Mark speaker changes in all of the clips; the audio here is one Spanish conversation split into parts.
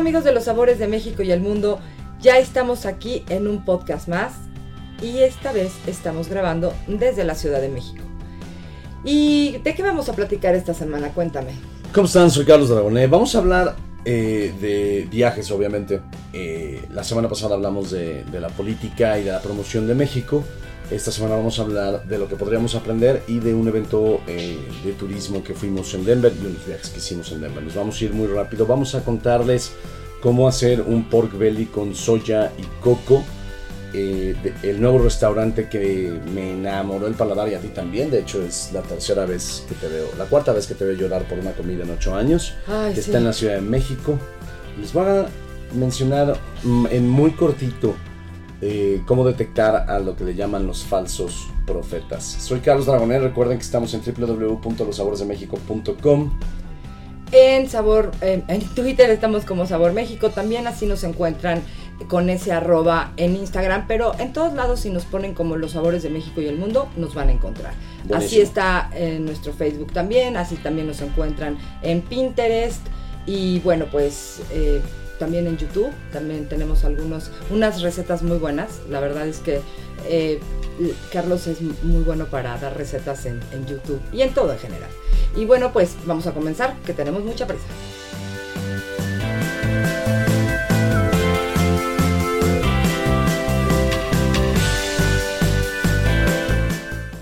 Speaker 1: Amigos de los sabores de México y el mundo, ya estamos aquí en un podcast más y esta vez estamos grabando desde la Ciudad de México. ¿Y de qué vamos a platicar esta semana? Cuéntame.
Speaker 2: ¿Cómo están? Soy Carlos Dragoné. Vamos a hablar eh, de viajes, obviamente. Eh, la semana pasada hablamos de, de la política y de la promoción de México. Esta semana vamos a hablar de lo que podríamos aprender y de un evento eh, de turismo que fuimos en Denver y unos viajes que hicimos en Denver. Nos vamos a ir muy rápido. Vamos a contarles cómo hacer un pork belly con soya y coco. eh, de- el nuevo restaurante que me enamoró el paladar y a ti también. De hecho, es la tercera vez que te veo, la cuarta vez que te veo llorar por una comida en ocho años.
Speaker 1: Ay,
Speaker 2: que
Speaker 1: sí.
Speaker 2: está en la Ciudad de México. Les voy a mencionar mm, en muy cortito eh, cómo detectar a lo que le llaman los falsos profetas. Soy Carlos Dragonet. Recuerden que estamos en www.losaboresdemexico.com.
Speaker 1: En Sabor, en, en Twitter estamos como Sabor México, también así nos encuentran con ese arroba en Instagram, pero en todos lados si nos ponen como los sabores de México y el mundo, nos van a encontrar. Así está en nuestro Facebook también, así también nos encuentran en Pinterest y bueno, pues eh, también en YouTube, también tenemos algunos, unas recetas muy buenas, la verdad es que eh, Carlos es muy bueno para dar recetas en, YouTube y en todo en general. Y bueno, pues vamos a comenzar, que tenemos mucha prisa.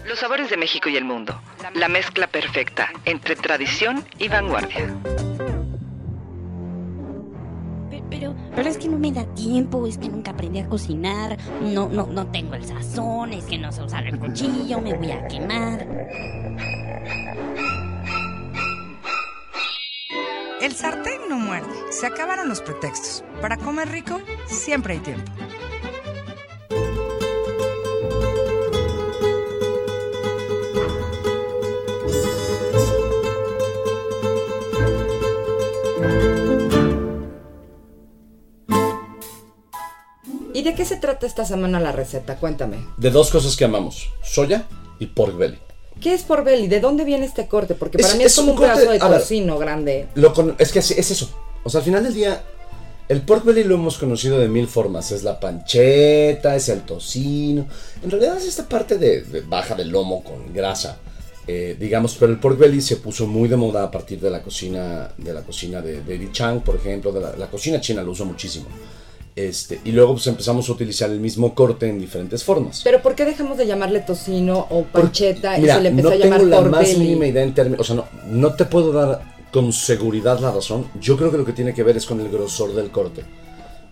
Speaker 3: Los sabores de México y el mundo. La mezcla perfecta entre tradición y vanguardia.
Speaker 4: Pero, es que no me da tiempo, es que nunca aprendí a cocinar, no, no, no tengo el sazón, es que no sé usar el cuchillo, me voy a quemar.
Speaker 5: El sartén no muerde. Se acabaron los pretextos. Para comer rico, siempre hay tiempo.
Speaker 1: De qué se trata esta semana la receta? Cuéntame.
Speaker 2: De dos cosas que amamos: soya y pork belly.
Speaker 1: ¿Qué es por belly? ¿De dónde viene este corte? Porque para
Speaker 2: Es-
Speaker 1: mí es,
Speaker 2: es
Speaker 1: como
Speaker 2: un
Speaker 1: pedazo de tocino grande.
Speaker 2: Lo con- es que es, es eso. O sea, al final del día, el pork belly lo hemos conocido de mil formas. Es la pancheta, es el tocino. En realidad es esta parte de, de baja del lomo con grasa. eh, digamos, pero el pork belly se puso muy de moda a partir de la cocina de la cocina de, de Chang, por ejemplo, de la, la cocina china lo usa muchísimo. Este, y luego pues empezamos a utilizar el mismo corte en diferentes formas.
Speaker 1: Pero ¿por qué dejamos de llamarle tocino o pancheta y
Speaker 2: Mira,
Speaker 1: se le empezó
Speaker 2: no
Speaker 1: a llamar
Speaker 2: tengo la
Speaker 1: por
Speaker 2: más mínima idea en términos, o sea, no, no te puedo dar con seguridad la razón. Yo creo que lo que tiene que ver es con el grosor del corte.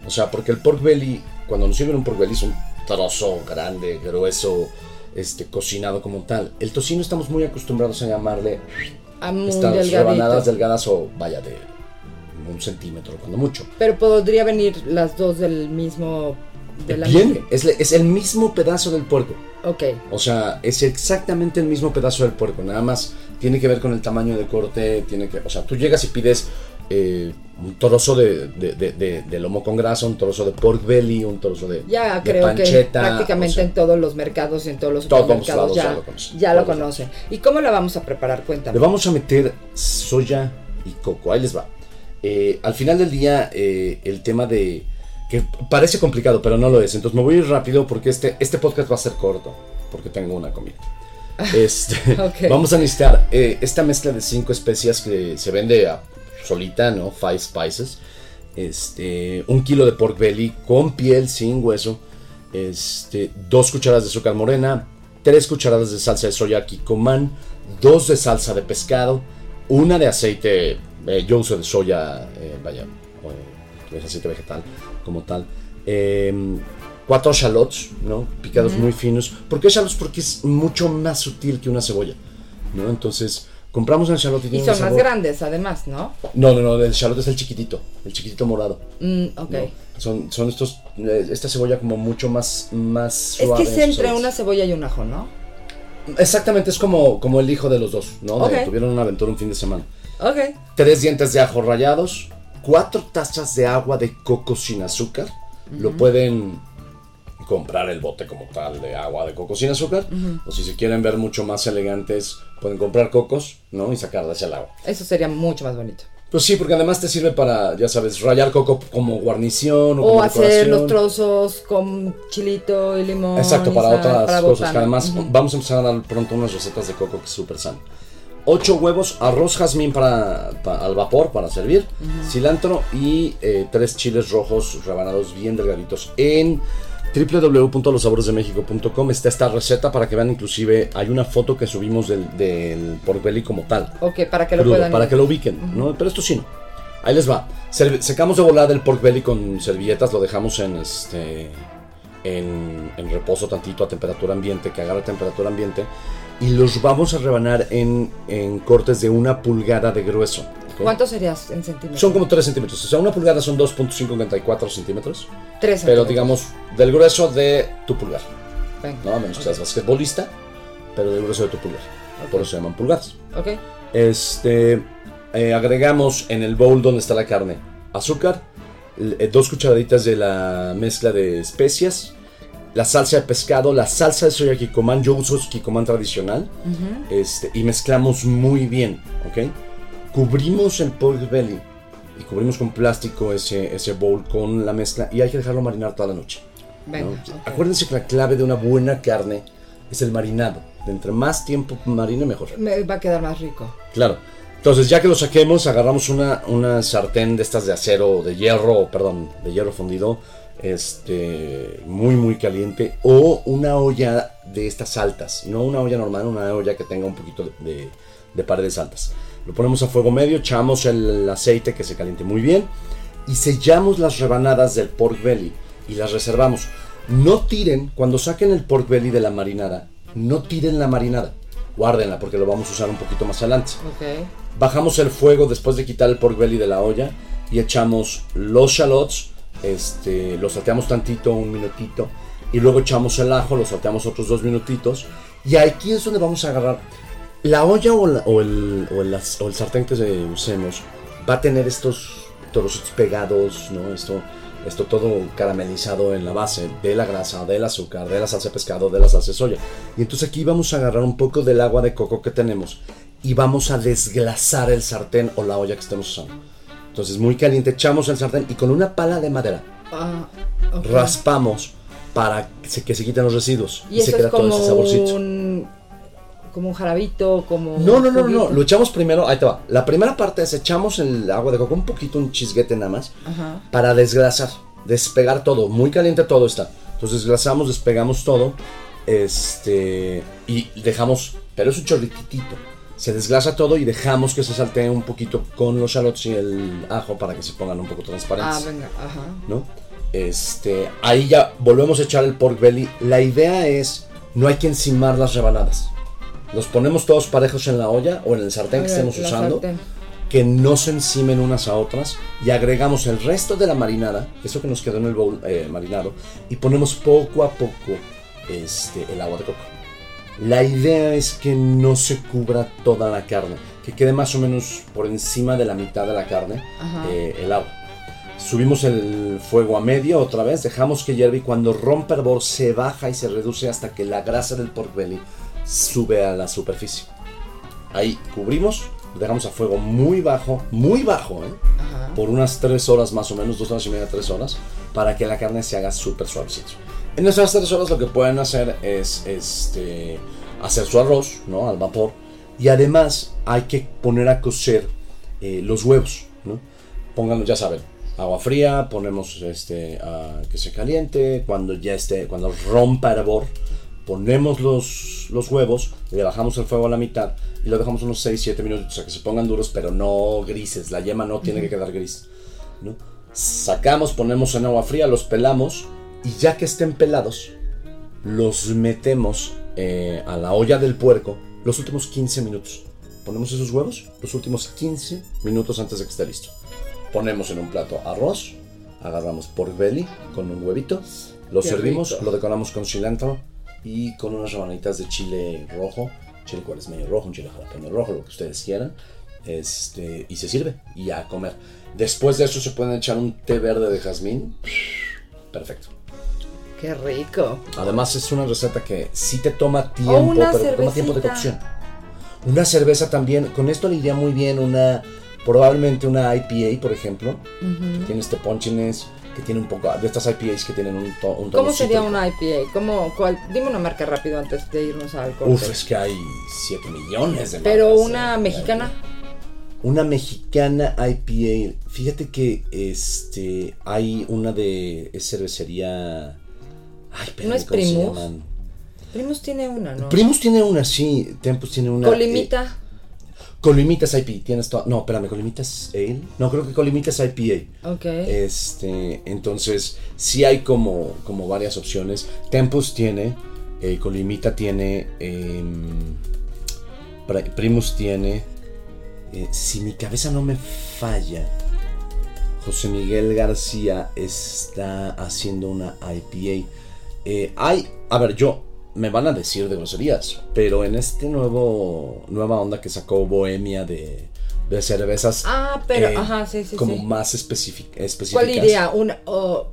Speaker 2: O sea, porque el pork belly, cuando nos sirven un pork belly es un trozo grande, grueso, este, cocinado como tal. El tocino estamos muy acostumbrados a llamarle
Speaker 1: muy
Speaker 2: estas
Speaker 1: delgadito.
Speaker 2: rebanadas delgadas o vaya de un centímetro, cuando mucho.
Speaker 1: Pero podría venir las dos del mismo... De la
Speaker 2: es, es el mismo pedazo del puerco.
Speaker 1: Ok.
Speaker 2: O sea, es exactamente el mismo pedazo del puerco, nada más tiene que ver con el tamaño de corte, tiene que, o sea, tú llegas y pides eh, un trozo de, de- de- lomo con grasa, un trozo de pork belly, un trozo de,
Speaker 1: Ya creo que
Speaker 2: panceta,
Speaker 1: prácticamente
Speaker 2: o sea,
Speaker 1: en todos los mercados y en todos los
Speaker 2: Todos
Speaker 1: supermercados
Speaker 2: lados
Speaker 1: ya,
Speaker 2: ya lo conocen.
Speaker 1: ya lo conocen. ¿Y cómo la vamos a preparar? Cuéntame.
Speaker 2: le vamos a meter soya y coco, ahí les va. Eh, al final del día, eh, el tema de que parece complicado, pero no lo es. Entonces me voy a ir rápido porque este, este podcast va a ser corto, porque tengo una comida. Este,
Speaker 1: Ok.
Speaker 2: Vamos a necesitar eh, esta mezcla de cinco especias que se vende a- solita, ¿no? Five spices. Este, un kilo de pork belly con piel, sin hueso. Este, dos cucharadas de azúcar morena, tres cucharadas de salsa de soya kikoman, dos de salsa de pescado, una de aceite, eh, yo uso de soya, eh, vaya, o, aceite vegetal como tal. Em, cuatro shallots, ¿no? Picados muy finos. ¿Por qué shallots? Porque es mucho más sutil que una cebolla, ¿no? Entonces, Compramos el shallot y
Speaker 1: Y
Speaker 2: tiene
Speaker 1: son
Speaker 2: un
Speaker 1: más grandes, además, ¿no?
Speaker 2: No, no, no, el shallot es el chiquitito, el chiquitito morado.
Speaker 1: Mm, ok.
Speaker 2: ¿no? Son, son estos, eh, esta cebolla como mucho más, más
Speaker 1: Es
Speaker 2: suave.
Speaker 1: que es
Speaker 2: en sus
Speaker 1: entre
Speaker 2: sabores.
Speaker 1: una cebolla y un ajo, ¿no?
Speaker 2: Exactamente, es como, como el hijo de los dos, ¿no? De-
Speaker 1: Ok.
Speaker 2: tuvieron una aventura un fin de semana.
Speaker 1: Ok.
Speaker 2: Tres dientes de ajo rallados, cuatro tazas de agua de coco sin azúcar. Lo pueden comprar el bote como tal de agua de coco sin azúcar. O si se quieren ver mucho más elegantes, pueden comprar cocos, ¿no? Y sacarles el agua.
Speaker 1: Eso sería mucho más bonito.
Speaker 2: Pues sí, porque además te sirve para, ya sabes, rallar coco como guarnición o,
Speaker 1: O
Speaker 2: como
Speaker 1: hacer los trozos con chilito y limón.
Speaker 2: Exacto, para
Speaker 1: sal,
Speaker 2: otras
Speaker 1: para
Speaker 2: cosas. Que además vamos a empezar a dar pronto unas recetas de coco que es súper sano. 8 huevos, arroz jazmín para, pa- al vapor para servir, cilantro y eh, tres chiles rojos rebanados bien delgaditos. En www.losaboresdemexico.com está esta receta para que vean inclusive hay una foto que subimos del, del pork belly como tal.
Speaker 1: Ok, para que lo
Speaker 2: crudo,
Speaker 1: puedan.
Speaker 2: para que lo ubiquen, ¿no? Pero esto sí no. Ahí les va. Serv- secamos de volada el pork belly con servilletas, lo dejamos en este en, en reposo tantito a temperatura ambiente, que agarre temperatura ambiente, y los vamos a rebanar en, en cortes de una pulgada de grueso. ¿ok?
Speaker 1: ¿Cuánto serías en centímetros?
Speaker 2: Son como 3 centímetros, o sea, una pulgada son 2.54 centímetros,
Speaker 1: Tres
Speaker 2: pero
Speaker 1: centímetros.
Speaker 2: digamos del grueso de tu pulgar,
Speaker 1: Venga.
Speaker 2: ¿no? A menos que seas basquetbolista, pero del grueso de tu pulgar. Por eso se llaman pulgadas.
Speaker 1: Ok.
Speaker 2: Este, eh, agregamos en el bowl donde está la carne azúcar, eh, dos cucharaditas de la mezcla de especias, la salsa de pescado, la salsa de soya kikoman, yo uso kikoman tradicional, este, y mezclamos muy bien, ¿ok? Cubrimos el pork belly y cubrimos con plástico ese, ese bowl con la mezcla y hay que dejarlo marinar toda la noche. ¿no?
Speaker 1: Venga. ok.
Speaker 2: Acuérdense que la clave de una buena carne es el marinado. De entre más tiempo marine, mejor.
Speaker 1: Me va a quedar más rico.
Speaker 2: Claro. Entonces, ya que lo saquemos, agarramos una, una sartén de estas de acero, de hierro, perdón, de hierro fundido, este, muy, muy caliente, o una olla de estas altas, no una olla normal, una olla que tenga un poquito de, de- de paredes altas. Lo ponemos a fuego medio, echamos el aceite que se caliente muy bien y sellamos las rebanadas del pork belly y las reservamos. No tiren, cuando saquen el pork belly de la marinada, no tiren la marinada, guárdenla porque lo vamos a usar un poquito más adelante. Bajamos el fuego después de quitar el pork belly de la olla y echamos los shallots, este, los salteamos tantito, un minutito, y luego echamos el ajo, lo salteamos otros dos minutitos, y aquí es donde vamos a agarrar la olla o, la- o el, o, el, o el sartén que se- usemos, va a tener estos trocitos pegados, ¿no? Esto, esto todo caramelizado en la base de la grasa, del azúcar, de la salsa de pescado, de la salsa de soya. Y entonces aquí vamos a agarrar un poco del agua de coco que tenemos y vamos a desglasar el sartén o la olla que estemos usando. Entonces muy caliente, echamos el sartén y con una pala de madera
Speaker 1: ok.
Speaker 2: raspamos para que se, que se quiten los residuos
Speaker 1: Y
Speaker 2: se
Speaker 1: eso
Speaker 2: queda
Speaker 1: es como
Speaker 2: todo ese saborcito.
Speaker 1: un. Como un jarabito, como.
Speaker 2: No, no, no, no, lo echamos primero, ahí te va. La primera parte es echamos el agua de coco, un poquito, un chisguete nada más,
Speaker 1: Ajá.
Speaker 2: para desgrasar, despegar todo, muy caliente todo está. Entonces desgrasamos, despegamos todo, este, y dejamos, pero es un chorrititito. Se desglasa todo y dejamos que se saltee un poquito con los shallots y el ajo para que se pongan un poco transparentes.
Speaker 1: Ah, venga, ajá.
Speaker 2: ¿no? Este, ahí ya volvemos a echar el pork belly. La idea es, no hay que encimar las rebanadas. Los ponemos todos parejos en la olla o en el sartén que estemos usando,
Speaker 1: sartén.
Speaker 2: que no se encimen unas a otras y agregamos el resto de la marinada, eso que nos quedó en el bowl eh, marinado, y ponemos poco a poco este, el agua de coco. La idea es que no se cubra toda la carne, que quede más o menos por encima de la mitad de la carne eh, el agua. Subimos el fuego a medio otra vez, dejamos que hierva y cuando rompe el hervor se baja y se reduce hasta que la grasa del pork belly sube a la superficie. Ahí cubrimos, dejamos a fuego muy bajo, muy bajo, ¿eh? Por unas 3 horas más o menos, 2 horas y media, 3 horas, para que la carne se haga súper suavecito. En esas 3 horas lo que pueden hacer es este, hacer su arroz, ¿no? Al vapor. Y además hay que poner a cocer eh, los huevos, ¿no? Pónganlo, ya saben, agua fría, ponemos este, a que se caliente, cuando ya esté, cuando rompa el hervor, ponemos los, los huevos, le bajamos el fuego a la mitad y lo dejamos unos 6-7 minutos a que se pongan duros, pero no grises, la yema no tiene que quedar gris. ¿no? Sacamos, ponemos en agua fría, los pelamos y ya que estén pelados, los metemos eh, a la olla del puerco los últimos 15 minutos. ponemos esos huevos los últimos 15 minutos antes de que esté listo. Ponemos en un plato arroz, agarramos pork belly con un huevito, lo
Speaker 1: Qué
Speaker 2: servimos,
Speaker 1: rico.
Speaker 2: lo decoramos con cilantro y con unas rebanitas de chile rojo, chile cual es medio rojo, un chile jalapeño rojo, lo que ustedes quieran. Este, y se sirve y a comer. Después de eso se pueden echar un té verde de jazmín. Perfecto.
Speaker 1: Qué rico.
Speaker 2: Además es una receta que sí te toma tiempo, pero te toma tiempo de
Speaker 1: cervecita.
Speaker 2: cocción. Una cerveza también, con esto le iría muy bien una, probablemente una IPA, por ejemplo, que tiene este punchiness, que tiene un poco, de estas IPAs que tienen un, to- un
Speaker 1: ¿Cómo sería una IPA? ¿Cómo, cuál? Dime una marca rápido antes de irnos al corte.
Speaker 2: Uf, es que hay 7 millones de
Speaker 1: Pero
Speaker 2: marcas,
Speaker 1: una
Speaker 2: eh,
Speaker 1: mexicana.
Speaker 2: Una mexicana IPA. Fíjate que este hay una de es cervecería. Ay, pero
Speaker 1: ¿No es
Speaker 2: ¿cómo se
Speaker 1: Primus? Primus tiene una, ¿no?
Speaker 2: Primus tiene una, sí. Tempus tiene una. eh,
Speaker 1: Colimita.
Speaker 2: Colimitas IPA, tienes todo. No, espérame, Colimitas Ale. No, creo que Colimitas IPA.
Speaker 1: ok.
Speaker 2: Este, entonces, sí hay como, como varias opciones. Tempus tiene, eh, Colimita tiene, em, Pri- Primus tiene. eh, si mi cabeza no me falla, José Miguel García está haciendo una IPA. Eh, hay, a ver, yo me van a decir de groserías, pero en este nuevo nueva onda que sacó Bohemia de, de cervezas,
Speaker 1: ah, pero,
Speaker 2: eh,
Speaker 1: ajá, sí, sí,
Speaker 2: como
Speaker 1: sí.
Speaker 2: más específicas.
Speaker 1: ¿Cuál iría? Una, o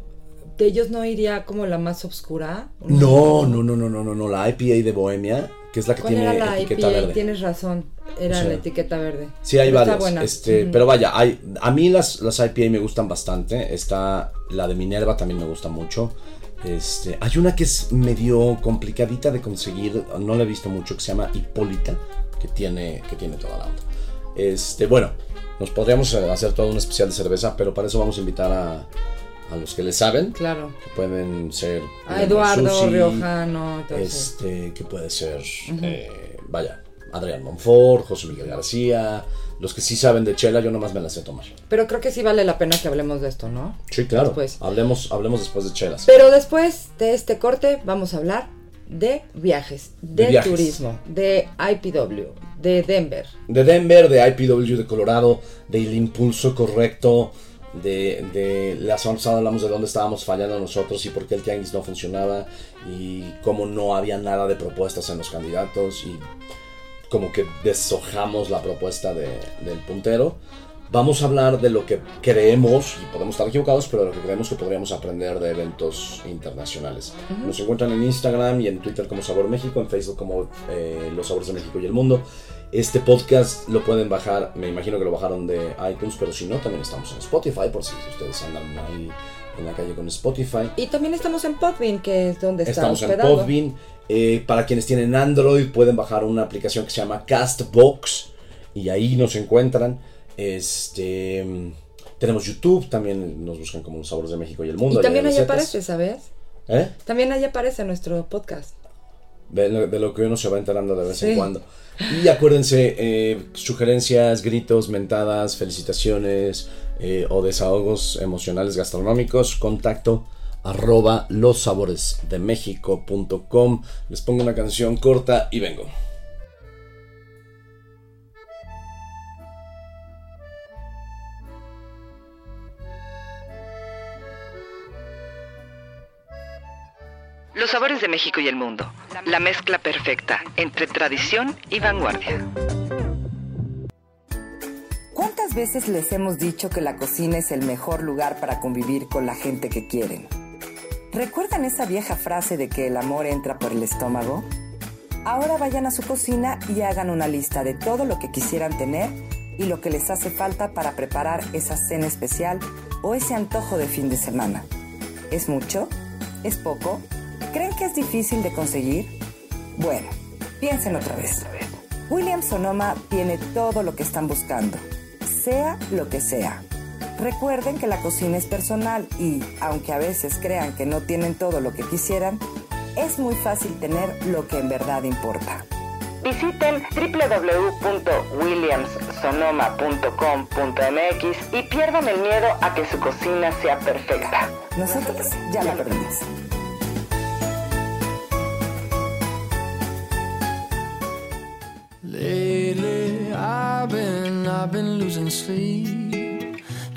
Speaker 1: ¿De ellos no iría como la más oscura?
Speaker 2: No, no, no, no, no, no, no, la IPA de Bohemia, que es la que
Speaker 1: ¿Cuál
Speaker 2: tiene
Speaker 1: era la
Speaker 2: etiqueta
Speaker 1: IPA?
Speaker 2: verde.
Speaker 1: Tienes razón. Era la etiqueta verde.
Speaker 2: Sí, hay
Speaker 1: Pero
Speaker 2: varias.
Speaker 1: Está buena.
Speaker 2: Este. Pero vaya, hay, a mí las, las IPA me gustan bastante. Está la de Minerva también me gusta mucho. Este, hay una que es medio complicadita de conseguir, no la he visto mucho, que se llama Hipólita, que tiene, que tiene toda la onda. Este, bueno, nos podríamos hacer todo un especial de cerveza, pero para eso vamos a invitar a, a los que le saben,
Speaker 1: Claro.
Speaker 2: que pueden ser
Speaker 1: A Eduardo
Speaker 2: Susi,
Speaker 1: Riojano. entonces.
Speaker 2: este, que puede ser, eh, vaya, Adrián Monfort, José Miguel García, los que sí saben de chela, yo nomás me las sé tomar.
Speaker 1: Pero creo que sí vale la pena que hablemos de esto, ¿no?
Speaker 2: Sí, claro.
Speaker 1: Después.
Speaker 2: Hablemos, hablemos después de chelas.
Speaker 1: Pero después de este corte vamos a hablar de viajes, de,
Speaker 2: De viajes.
Speaker 1: turismo, de IPW, de Denver.
Speaker 2: De Denver, de IPW de Colorado, del impulso correcto, de, de la semana pasada hablamos de dónde estábamos fallando nosotros y por qué el tianguis no funcionaba y cómo no había nada de propuestas en los candidatos y como que deshojamos la propuesta de- del puntero. Vamos a hablar de lo que creemos, y podemos estar equivocados, pero de lo que creemos que podríamos aprender de eventos internacionales. Nos encuentran en Instagram y en Twitter como Sabor México, en Facebook como eh, Los Sabores de México y el Mundo. Este podcast lo pueden bajar, me imagino que lo bajaron de iTunes, pero si no, también estamos en Spotify, por si ustedes andan ahí en la calle con Spotify.
Speaker 1: Y también estamos en Podbean, que es donde está
Speaker 2: Estamos en
Speaker 1: hospedado.
Speaker 2: Podbean. Eh, para quienes tienen Android pueden bajar una aplicación que se llama Castbox y ahí nos encuentran. Este mm, tenemos YouTube, también nos buscan como Los Sabores de México y el Mundo.
Speaker 1: Y también ahí aparece, ¿sabes?
Speaker 2: ¿Eh?
Speaker 1: También ahí aparece nuestro podcast.
Speaker 2: De lo, de lo que uno se va enterando de vez
Speaker 1: Sí.
Speaker 2: en cuando. Y acuérdense, eh, sugerencias, gritos, mentadas, felicitaciones eh, o desahogos emocionales gastronómicos, contacto arroba lossaboresdemexico.com. Les pongo una canción corta y vengo.
Speaker 3: Los sabores de México y el mundo. La mezcla perfecta entre tradición y vanguardia.
Speaker 6: ¿Cuántas veces les hemos dicho que la cocina es el mejor lugar para convivir con la gente que quieren? ¿Recuerdan esa vieja frase de que el amor entra por el estómago? Ahora vayan a su cocina y hagan una lista de todo lo que quisieran tener y lo que les hace falta para preparar esa cena especial o ese antojo de fin de semana. ¿Es mucho? ¿Es poco? ¿Creen que es difícil de conseguir? Bueno, piensen otra vez. Williams Sonoma tiene todo lo que están buscando, sea lo que sea. Recuerden que la cocina es personal y, aunque a veces crean que no tienen todo lo que quisieran, es muy fácil tener lo que en verdad importa. Visiten www.williamssonoma.com.mx y pierdan el miedo a que su cocina sea perfecta. Nosotros ya la perdimos.
Speaker 7: I've been losing sleep.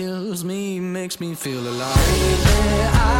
Speaker 7: kills me, makes me feel alive. I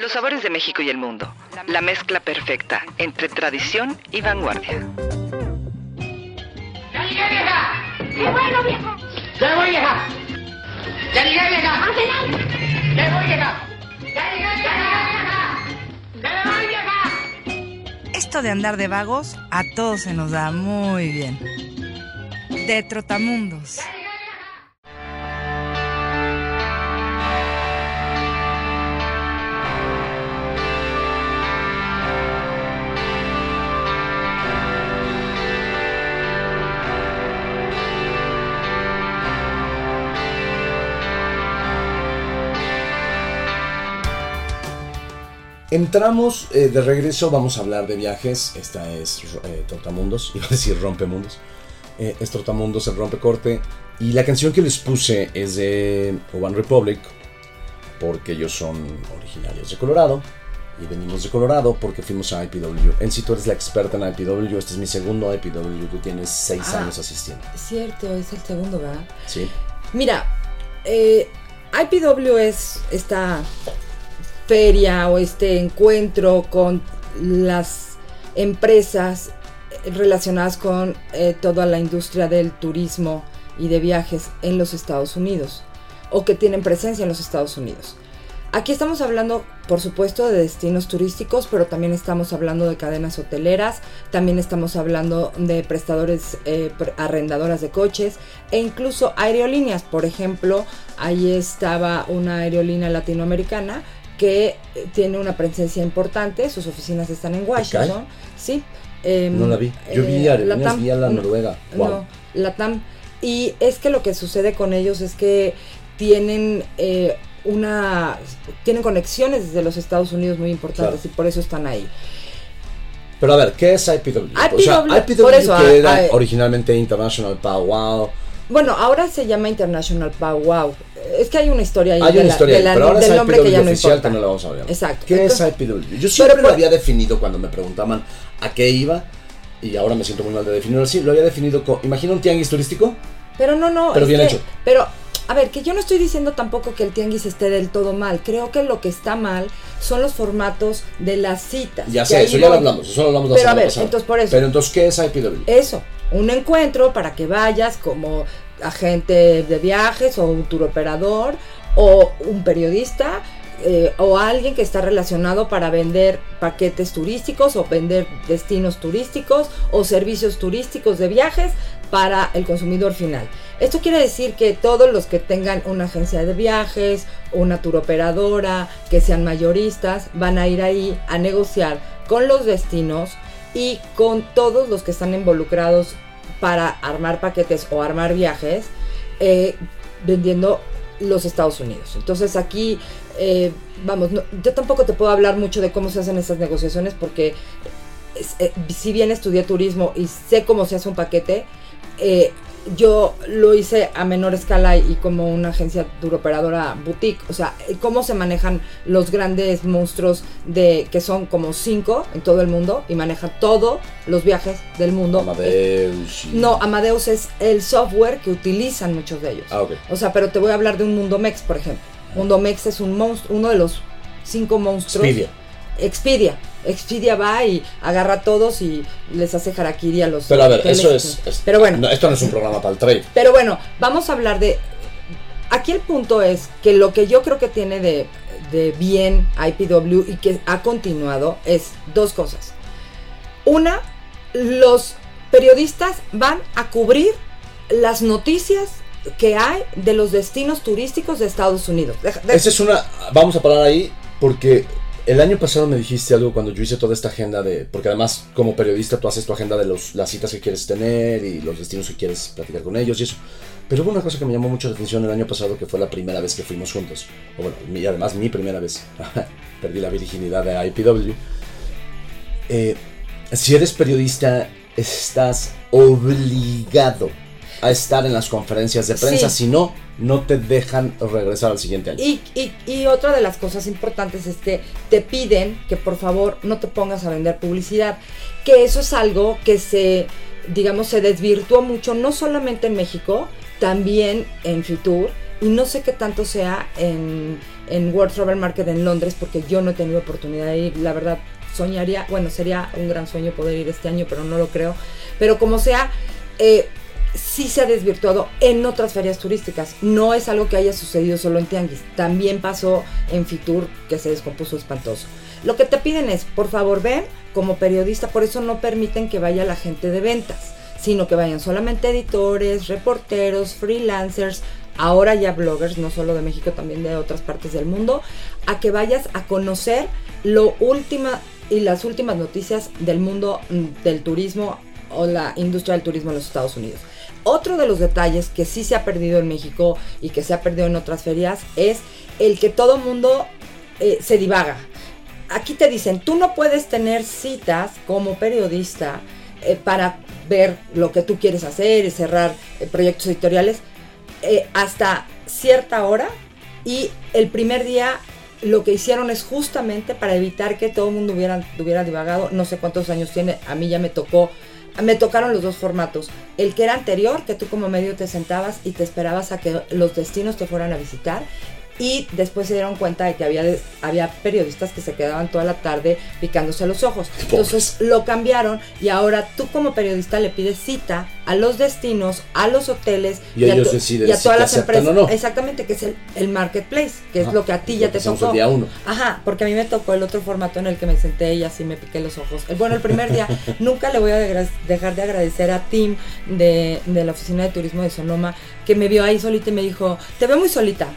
Speaker 3: Los sabores de México y el mundo. La mezcla perfecta entre tradición y vanguardia.
Speaker 8: ¡Ya llegué, vieja! ¡Qué bueno, vieja! ¡Ya voy, vieja! ¡Ya llegué, vieja! ¡Ya voy, vieja! ¡Ya llegué, vieja! ¡Ya voy, vieja!
Speaker 5: Esto de andar de vagos a todos se nos da muy bien. De Trotamundos.
Speaker 2: Entramos eh, de regreso, vamos a hablar de viajes. Esta es eh, Trotamundos, iba a decir Rompemundos. Eh, es Trotamundos, el Rompecorte. Y la canción que les puse es de One Republic, porque ellos son originarios de Colorado. Y venimos de Colorado porque fuimos a IPW. En sí, tú eres la experta en IPW. Este es mi segundo IPW. Tú tienes seis
Speaker 1: Ah.
Speaker 2: años asistiendo.
Speaker 1: Cierto, es el segundo, ¿verdad?
Speaker 2: Sí.
Speaker 1: Mira, IPW es esta feria o este encuentro con las empresas relacionadas con eh, toda la industria del turismo y de viajes en los Estados Unidos o que tienen presencia en los Estados Unidos. Aquí estamos hablando, por supuesto, de destinos turísticos, pero también estamos hablando de cadenas hoteleras, también estamos hablando de prestadores, eh, arrendadoras de coches e incluso aerolíneas. Por ejemplo, ahí estaba una aerolínea latinoamericana que eh, tiene una presencia importante, sus oficinas están en Washington. Sí. em,
Speaker 2: No la vi. Yo vi
Speaker 1: eh, Latam-
Speaker 2: vi a la
Speaker 1: no,
Speaker 2: Noruega. Wow.
Speaker 1: no, Latam. Y es que lo que sucede con ellos es que tienen eh, una tienen conexiones desde los Estados Unidos muy importantes
Speaker 2: Claro.
Speaker 1: y por eso están ahí.
Speaker 2: Pero a ver, ¿qué es IPW? o sea,
Speaker 1: IPW,
Speaker 2: IPW
Speaker 1: por eso,
Speaker 2: que era originalmente International Powwow.
Speaker 1: Bueno, ahora se llama International Powwow. Es que hay una historia ahí
Speaker 2: Hay
Speaker 1: de
Speaker 2: una
Speaker 1: la-
Speaker 2: historia,
Speaker 1: de la-
Speaker 2: pero ahora
Speaker 1: del
Speaker 2: es
Speaker 1: nombre
Speaker 2: IPW
Speaker 1: que ya no
Speaker 2: oficial
Speaker 1: importa.
Speaker 2: que no la vamos a hablar.
Speaker 1: Exacto.
Speaker 2: ¿Qué
Speaker 1: Entonces-
Speaker 2: es IPW? Yo siempre
Speaker 1: Pero
Speaker 2: lo había definido cuando me preguntaban a qué iba y ahora me siento muy mal de definirlo así. Lo había definido como, imagina un tianguis turístico.
Speaker 1: Pero no, no.
Speaker 2: Pero bien
Speaker 1: que-
Speaker 2: hecho.
Speaker 1: Pero, a ver, que yo no estoy diciendo tampoco que el tianguis esté del todo mal. Creo que lo que está mal son los formatos de las citas.
Speaker 2: Ya sé, eso ya lo hablamos, eso lo hablamos la
Speaker 1: Pero a ver,
Speaker 2: pasada.
Speaker 1: entonces por eso.
Speaker 2: Pero entonces, ¿qué es IPW?
Speaker 1: Eso, un encuentro para que vayas como agente de viajes o un turoperador o un periodista eh, o alguien que está relacionado para vender paquetes turísticos o vender destinos turísticos o servicios turísticos de viajes para el consumidor final. Esto quiere decir que todos los que tengan una agencia de viajes, una turoperadora, que sean mayoristas, van a ir ahí a negociar con los destinos y con todos los que están involucrados para armar paquetes o armar viajes eh, vendiendo los Estados Unidos. Entonces aquí, eh, vamos, no- yo tampoco te puedo hablar mucho de cómo se hacen esas negociaciones porque eh, si bien estudié turismo y sé cómo se hace un paquete, eh, yo lo hice a menor escala y como una agencia turoperadora boutique. O sea, eh, cómo se manejan los grandes monstruos de que son como cinco en todo el mundo y manejan todos los viajes del mundo.
Speaker 2: Amadeus. y-
Speaker 1: No, Amadeus es el software que utilizan muchos de ellos.
Speaker 2: Ah, ok.
Speaker 1: O sea, pero te voy a hablar de un Mundo Mex, por ejemplo. Mundo Mex es un monstruo, uno de los cinco monstruos.
Speaker 2: Expedia.
Speaker 1: Expedia. Expedia va y agarra a todos y les hace harakiri a los.
Speaker 2: Pero a ver, eso es, es-
Speaker 1: Pero bueno,
Speaker 2: no, esto no es un programa para el trade.
Speaker 1: pero bueno, vamos a hablar de. Aquí el punto es que lo que yo creo que tiene de, de bien IPW y que ha continuado es dos cosas. Una, los periodistas van a cubrir las noticias que hay de los destinos turísticos de Estados Unidos. De-
Speaker 2: Esa es una. Vamos a parar ahí porque el año pasado me dijiste algo cuando yo hice toda esta agenda de. Porque además, como periodista, tú haces tu agenda de las citas que quieres tener y los destinos que quieres platicar con ellos y eso. Pero hubo una cosa que me llamó mucho la atención el año pasado que fue la primera vez que fuimos juntos. O bueno, y además mi primera vez. Perdí la virginidad de IPW. Eh, si eres periodista, estás obligado a estar en las conferencias de prensa.
Speaker 1: Sí.
Speaker 2: Si no, no te dejan regresar al siguiente año.
Speaker 1: Y, y- y otra de las cosas importantes es que te piden que por favor no te pongas a vender publicidad. Que eso es algo que se, digamos, se desvirtuó mucho, no solamente en México, también en Fitur. Y no sé qué tanto sea en, en World Travel Market en Londres, porque yo no he tenido oportunidad de ir. La verdad, soñaría, bueno, sería un gran sueño poder ir este año, pero no lo creo. Pero como sea, eh, sí se ha desvirtuado en otras ferias turísticas. No es algo que haya sucedido solo en Tianguis. También pasó en Fitur, que se descompuso espantoso. Lo que te piden es, por favor, ven como periodista, por eso no permiten que vaya la gente de ventas, sino que vayan solamente editores, reporteros, freelancers, ahora ya bloggers, no solo de México, también de otras partes del mundo, a que vayas a conocer lo última y las últimas noticias del mundo mm, del turismo o la industria del turismo en los Estados Unidos. Otro de los detalles que sí se ha perdido en México y que se ha perdido en otras ferias es el que todo mundo eh, se divaga. aquí te dicen, tú no puedes tener citas como periodista eh, para ver lo que tú quieres hacer y cerrar eh, proyectos editoriales hasta cierta hora y el primer día lo que hicieron es justamente para evitar que todo el mundo hubiera, hubiera divagado, no sé cuántos años tiene, a mí ya me tocó, me tocaron los dos formatos, el que era anterior, que tú como medio te sentabas y te esperabas a que los destinos te fueran a visitar, y después se dieron cuenta de que había, había periodistas que se quedaban toda la tarde picándose los ojos. Entonces lo cambiaron y ahora tú como periodista le pides cita a los destinos, a los hoteles
Speaker 2: Y
Speaker 1: a y a todas las empresas.
Speaker 2: o no.
Speaker 1: Exactamente, que es el, el marketplace, que es lo que a ti ya te tocó.
Speaker 2: el día uno.
Speaker 1: Ajá, porque a mí me tocó el otro formato en el que me senté y así me piqué los ojos. Bueno, el primer día nunca le voy a dejar de agradecer a Tim de, de la Oficina de Turismo de Sonoma que me vio ahí solita y me dijo, te veo muy solita.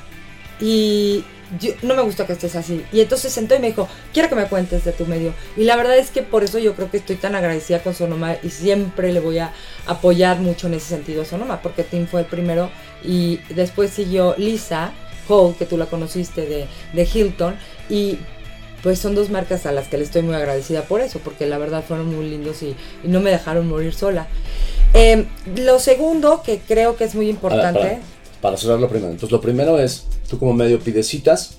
Speaker 1: Y yo- no me gusta que estés así. Y entonces se sentó y me dijo, quiero que me cuentes de tu medio. Y la verdad es que por eso yo creo que estoy tan agradecida con Sonoma y siempre le voy a apoyar mucho en ese sentido a Sonoma, porque Tim fue el primero y después siguió Lisa Hall, que tú la conociste de, de Hilton. Y pues son dos marcas a las que le estoy muy agradecida por eso, porque la verdad fueron muy lindos y, y no me dejaron morir sola. Eh, lo segundo que creo que es muy importante...
Speaker 2: Para, para- para cerrar lo primero. Entonces, lo primero es, tú como medio pides citas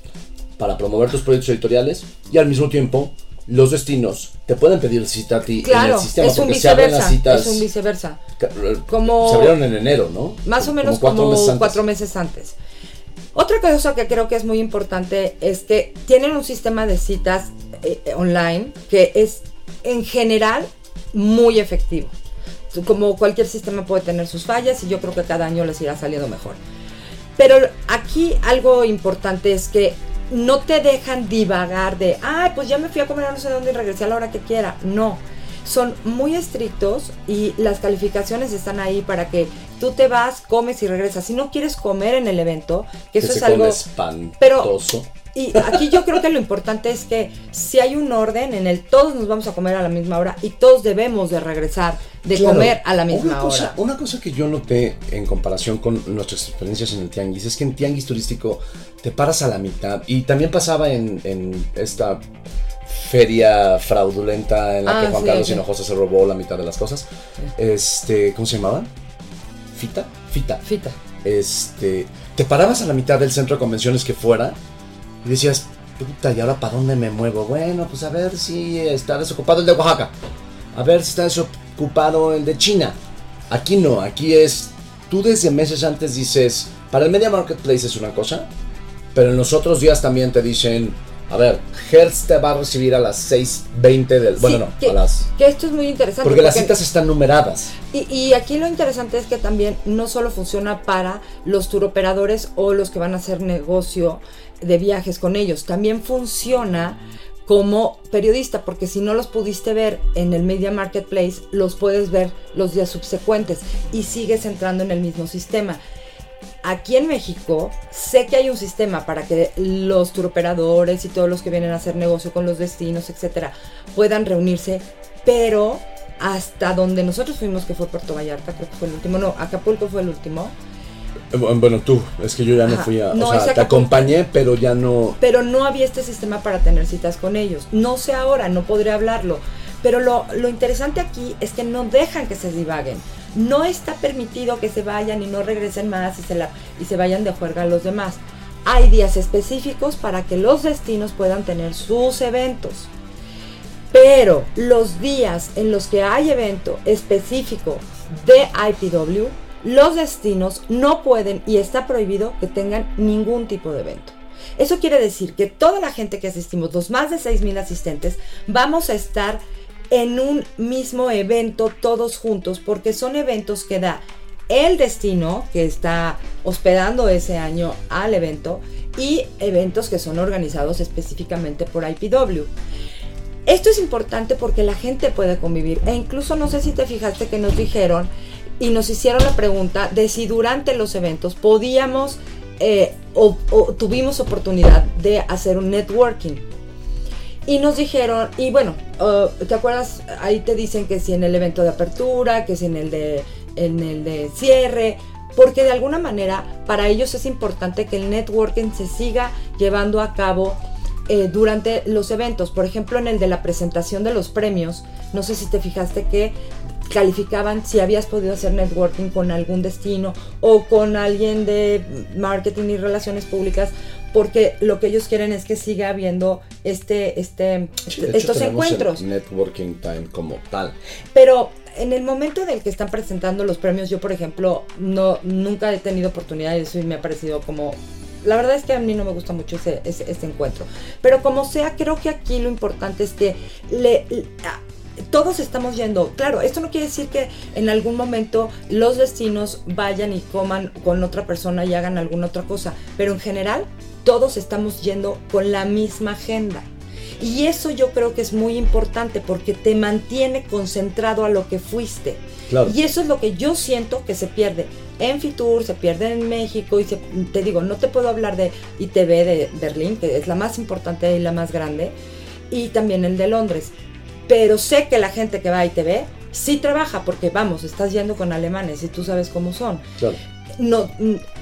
Speaker 2: para promover tus proyectos editoriales y al mismo tiempo los destinos te pueden pedir cita a ti en
Speaker 1: Claro,
Speaker 2: el sistema
Speaker 1: es un
Speaker 2: porque se abren las citas.
Speaker 1: Es un viceversa.
Speaker 2: ca-
Speaker 1: Como-
Speaker 2: Se abrieron en enero, ¿no?
Speaker 1: Más o menos
Speaker 2: cuatro
Speaker 1: como
Speaker 2: meses antes.
Speaker 1: cuatro meses antes. Otra cosa que creo que es muy importante es que tienen un sistema de citas eh, eh, online que es en general muy efectivo. Como cualquier sistema puede tener sus fallas y yo creo que cada año les irá saliendo mejor. Pero aquí algo importante es que no te dejan divagar de, ay, pues ya me fui a comer a no sé dónde y regresé a la hora que quiera. No, son muy estrictos y las calificaciones están ahí para que tú te vas, comes y regresas. Si no quieres comer en el evento, que eso
Speaker 2: se
Speaker 1: es algo...
Speaker 2: come
Speaker 1: Pero
Speaker 2: espantoso.
Speaker 1: Y aquí yo creo que lo importante es que si hay un orden en el todos nos vamos a comer a la misma hora y todos debemos de regresar de
Speaker 2: Claro.
Speaker 1: comer a la misma
Speaker 2: una cosa,
Speaker 1: hora.
Speaker 2: Una cosa que yo noté en comparación con nuestras experiencias en el tianguis es que en tianguis turístico te paras a la mitad y también pasaba en, en esta feria fraudulenta en la
Speaker 1: Ah,
Speaker 2: que Juan
Speaker 1: sí,
Speaker 2: Carlos
Speaker 1: sí.
Speaker 2: Hinojosa se robó la mitad de las cosas. Este, ¿cómo se llamaba? Fita, Fita.
Speaker 1: Fita.
Speaker 2: Este, te parabas a la mitad del centro de convenciones que fuera y decías, puta, ¿y ahora para dónde me muevo? Bueno, pues a ver si está desocupado el de Oaxaca. A ver si está desocupado el de China. Aquí no, aquí es, tú desde meses antes dices, para el Media Marketplace es una cosa, pero en los otros días también te dicen, a ver, Hertz te va a recibir a las 6.20 del... Bueno, no,
Speaker 1: que,
Speaker 2: a las...
Speaker 1: que esto es muy interesante.
Speaker 2: Porque las citas están numeradas.
Speaker 1: Y, y aquí lo interesante es que también no solo funciona para los turoperadores o los que van a hacer negocio de viajes con ellos, también funciona como periodista, porque si no los pudiste ver en el Media Marketplace, los puedes ver los días subsecuentes y sigues entrando en el mismo sistema. Aquí en México sé que hay un sistema para que los turoperadores y todos los que vienen a hacer negocio con los destinos, etcétera, puedan reunirse, pero hasta donde nosotros fuimos, que fue Puerto Vallarta, creo que fue el último, no, Acapulco fue el último,
Speaker 2: Eh, Bueno, tú, es que yo ya no
Speaker 1: Ajá.
Speaker 2: fui a...
Speaker 1: No,
Speaker 2: o sea, te acompañé, pero ya no...
Speaker 1: pero no había este sistema para tener citas con ellos. No sé ahora, no podré hablarlo. Pero lo, lo interesante aquí es que no dejan que se divaguen. No está permitido que se vayan y no regresen más y se, vayan de juerga a los demás. Hay días específicos para que los destinos puedan tener sus eventos. Pero los días en los que hay evento específico de IPW, los destinos no pueden y está prohibido que tengan ningún tipo de evento. Eso quiere decir que toda la gente que asistimos, los más de 6.000 asistentes, vamos a estar en un mismo evento todos juntos porque son eventos que da el destino que está hospedando ese año al evento y eventos que son organizados específicamente por IPW. Esto es importante porque la gente puede convivir e incluso no sé si te fijaste que nos dijeron y nos hicieron la pregunta de si durante los eventos podíamos eh, o, o tuvimos oportunidad de hacer un networking. Y nos dijeron, y bueno, uh, ¿te acuerdas? Ahí te dicen que si en el evento de apertura, que si en el de, en el de cierre, porque de alguna manera para ellos es importante que el networking se siga llevando a cabo eh, durante los eventos. Por ejemplo, en el de la presentación de los premios, no sé si te fijaste que calificaban si habías podido hacer networking con algún destino o con alguien de marketing y relaciones públicas porque lo que ellos quieren es que siga habiendo este, este,
Speaker 2: Sí,
Speaker 1: este-
Speaker 2: de hecho,
Speaker 1: estos
Speaker 2: el
Speaker 1: encuentros.
Speaker 2: Networking time como tal.
Speaker 1: Pero en el momento en el que están presentando los premios, yo por ejemplo, no, nunca he tenido oportunidad y eso me ha parecido como... La verdad es que a mí no me gusta mucho ese, ese, ese encuentro. Pero como sea, creo que aquí lo importante es que le, todos estamos yendo. Claro, esto no quiere decir que en algún momento los destinos vayan y coman con otra persona y hagan alguna otra cosa. Pero en general, todos estamos yendo con la misma agenda. Y eso yo creo que es muy importante porque te mantiene concentrado a lo que fuiste.
Speaker 2: Claro.
Speaker 1: Y eso es lo que yo siento que se pierde en Fitur, se pierde en México y se- te digo, no te puedo hablar de ITV de Berlín, que es la más importante y la más grande, y también el de Londres. Pero sé que la gente que va a ITV sí trabaja porque vamos, estás yendo con alemanes y tú sabes cómo son.
Speaker 2: Claro.
Speaker 1: No,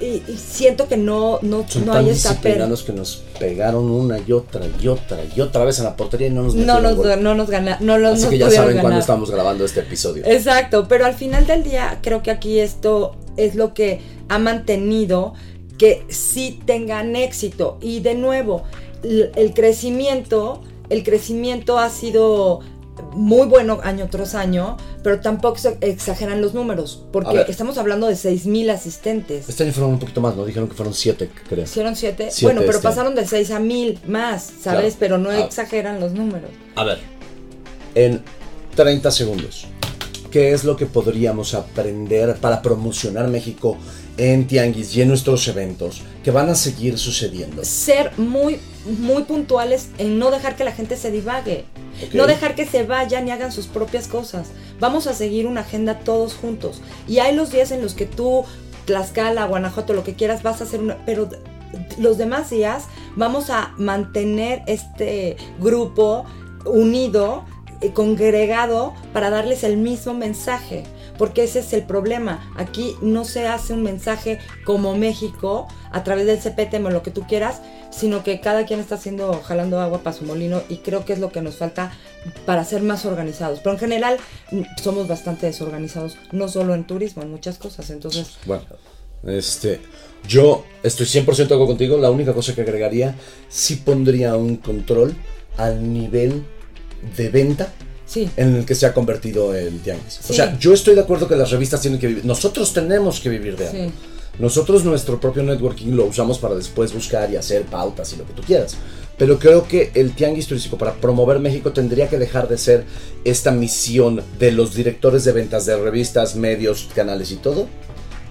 Speaker 1: y, y siento que no, no,
Speaker 2: Son
Speaker 1: no
Speaker 2: tan
Speaker 1: hay
Speaker 2: disciplinados que nos pegaron una y otra y otra y otra vez en la portería y no nos
Speaker 1: no nos,
Speaker 2: gol.
Speaker 1: no nos gana, no los
Speaker 2: Así
Speaker 1: nos
Speaker 2: que ya saben cuándo estamos grabando este episodio.
Speaker 1: Exacto, pero al final del día creo que aquí esto es lo que ha mantenido que sí tengan éxito. Y de nuevo, el crecimiento, el crecimiento ha sido muy bueno año tras año, pero tampoco se exageran los números, porque estamos hablando de 6.000 asistentes.
Speaker 2: Este año fueron un poquito más, ¿no? Dijeron que fueron siete, creo.
Speaker 1: Hicieron 7,
Speaker 2: Siete
Speaker 1: bueno, pero
Speaker 2: este
Speaker 1: pasaron de 6 a 1000 más, ¿sabes?
Speaker 2: Claro.
Speaker 1: Pero no exageran los números.
Speaker 2: A ver, en 30 segundos, ¿qué es lo que podríamos aprender para promocionar México en Tianguis y en nuestros eventos que van a seguir sucediendo?
Speaker 1: ser muy, muy puntuales en no dejar que la gente se divague. No dejar que se vayan y hagan sus propias cosas. Vamos a seguir una agenda todos juntos. Y hay los días en los que tú, Tlaxcala, Guanajuato, lo que quieras, vas a hacer una... Pero los demás días vamos a mantener este grupo unido, eh, congregado, para darles el mismo mensaje. Porque ese es el problema. Aquí no se hace un mensaje como México a través del CPTM o lo que tú quieras, sino que cada quien está haciendo, jalando agua para su molino y creo que es lo que nos falta para ser más organizados. Pero en general somos bastante desorganizados, no solo en turismo, en muchas cosas. Entonces,
Speaker 2: Bueno, este, yo estoy 100% de acuerdo contigo. La única cosa que agregaría, sí pondría un control al nivel de venta
Speaker 1: sí.
Speaker 2: en el que se ha convertido el tianguis. O
Speaker 1: Sí.
Speaker 2: sea, yo estoy de acuerdo que las revistas tienen que vivir. Nosotros tenemos que vivir de algo. Nosotros nuestro propio networking lo usamos para después buscar y hacer pautas y lo que tú quieras. Pero creo que el tianguis turístico para promover México tendría que dejar de ser esta misión de los directores de ventas de revistas, medios, canales y todo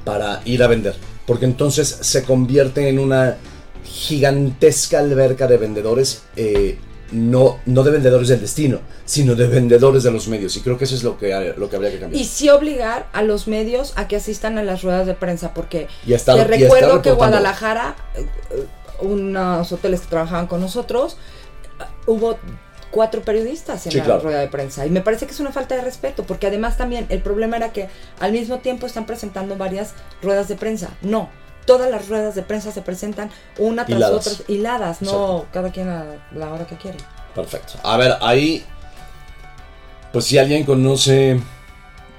Speaker 2: para ir a vender. Porque entonces se convierte en una gigantesca alberca de vendedores, eh, no, no de vendedores del destino, sino de vendedores de los medios. Y creo que eso es lo que, lo que habría que cambiar.
Speaker 1: Y sí obligar a los medios a que asistan a las ruedas de prensa, porque
Speaker 2: Y a estar-
Speaker 1: te
Speaker 2: y
Speaker 1: recuerdo que. Guadalajara, eh, eh, unos hoteles que trabajaban con nosotros, eh, hubo cuatro periodistas en
Speaker 2: Sí,
Speaker 1: la
Speaker 2: claro.
Speaker 1: rueda de prensa. Y me parece que es una falta de respeto, porque además también el problema era que al mismo tiempo están presentando varias ruedas de prensa. No. Todas las ruedas de prensa se presentan una tras
Speaker 2: Hiladas.
Speaker 1: otra, hiladas, no cada quien a la hora que quiere.
Speaker 2: Perfecto. A ver, ahí. Pues si alguien conoce.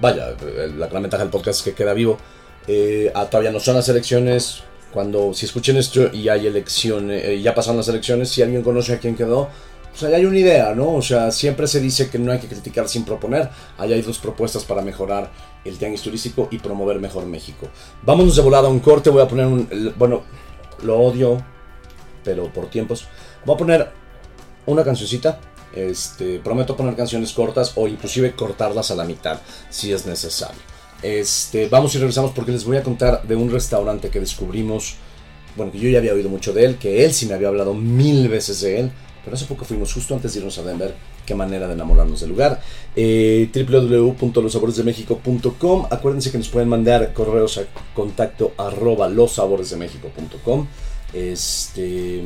Speaker 2: Vaya, la gran ventaja del podcast es que queda vivo. Eh, ah, todavía no son las elecciones. Cuando, si escuchen esto y hay elecciones, eh, ya pasaron las elecciones, si alguien conoce a quién quedó, pues ahí hay una idea, ¿no? O sea, siempre se dice que no hay que criticar sin proponer. Ahí hay dos propuestas para mejorar el tianguis turístico y promover mejor México. Vámonos de volada a un corte. Voy a poner un. Bueno, lo odio, pero por tiempos. Voy a poner una cancioncita. Este, prometo poner canciones cortas o inclusive cortarlas a la mitad si es necesario. Este, vamos y regresamos porque les voy a contar de un restaurante que descubrimos, bueno, que yo ya había oído mucho de él, que él sí me había hablado mil veces de él, pero hace poco fuimos justo antes de irnos a Denver. Qué manera de enamorarnos del lugar. Eh, www.losaboresdemexico.com. Acuérdense que nos pueden mandar correos a contacto arroba losaboresdemexico.com. Este.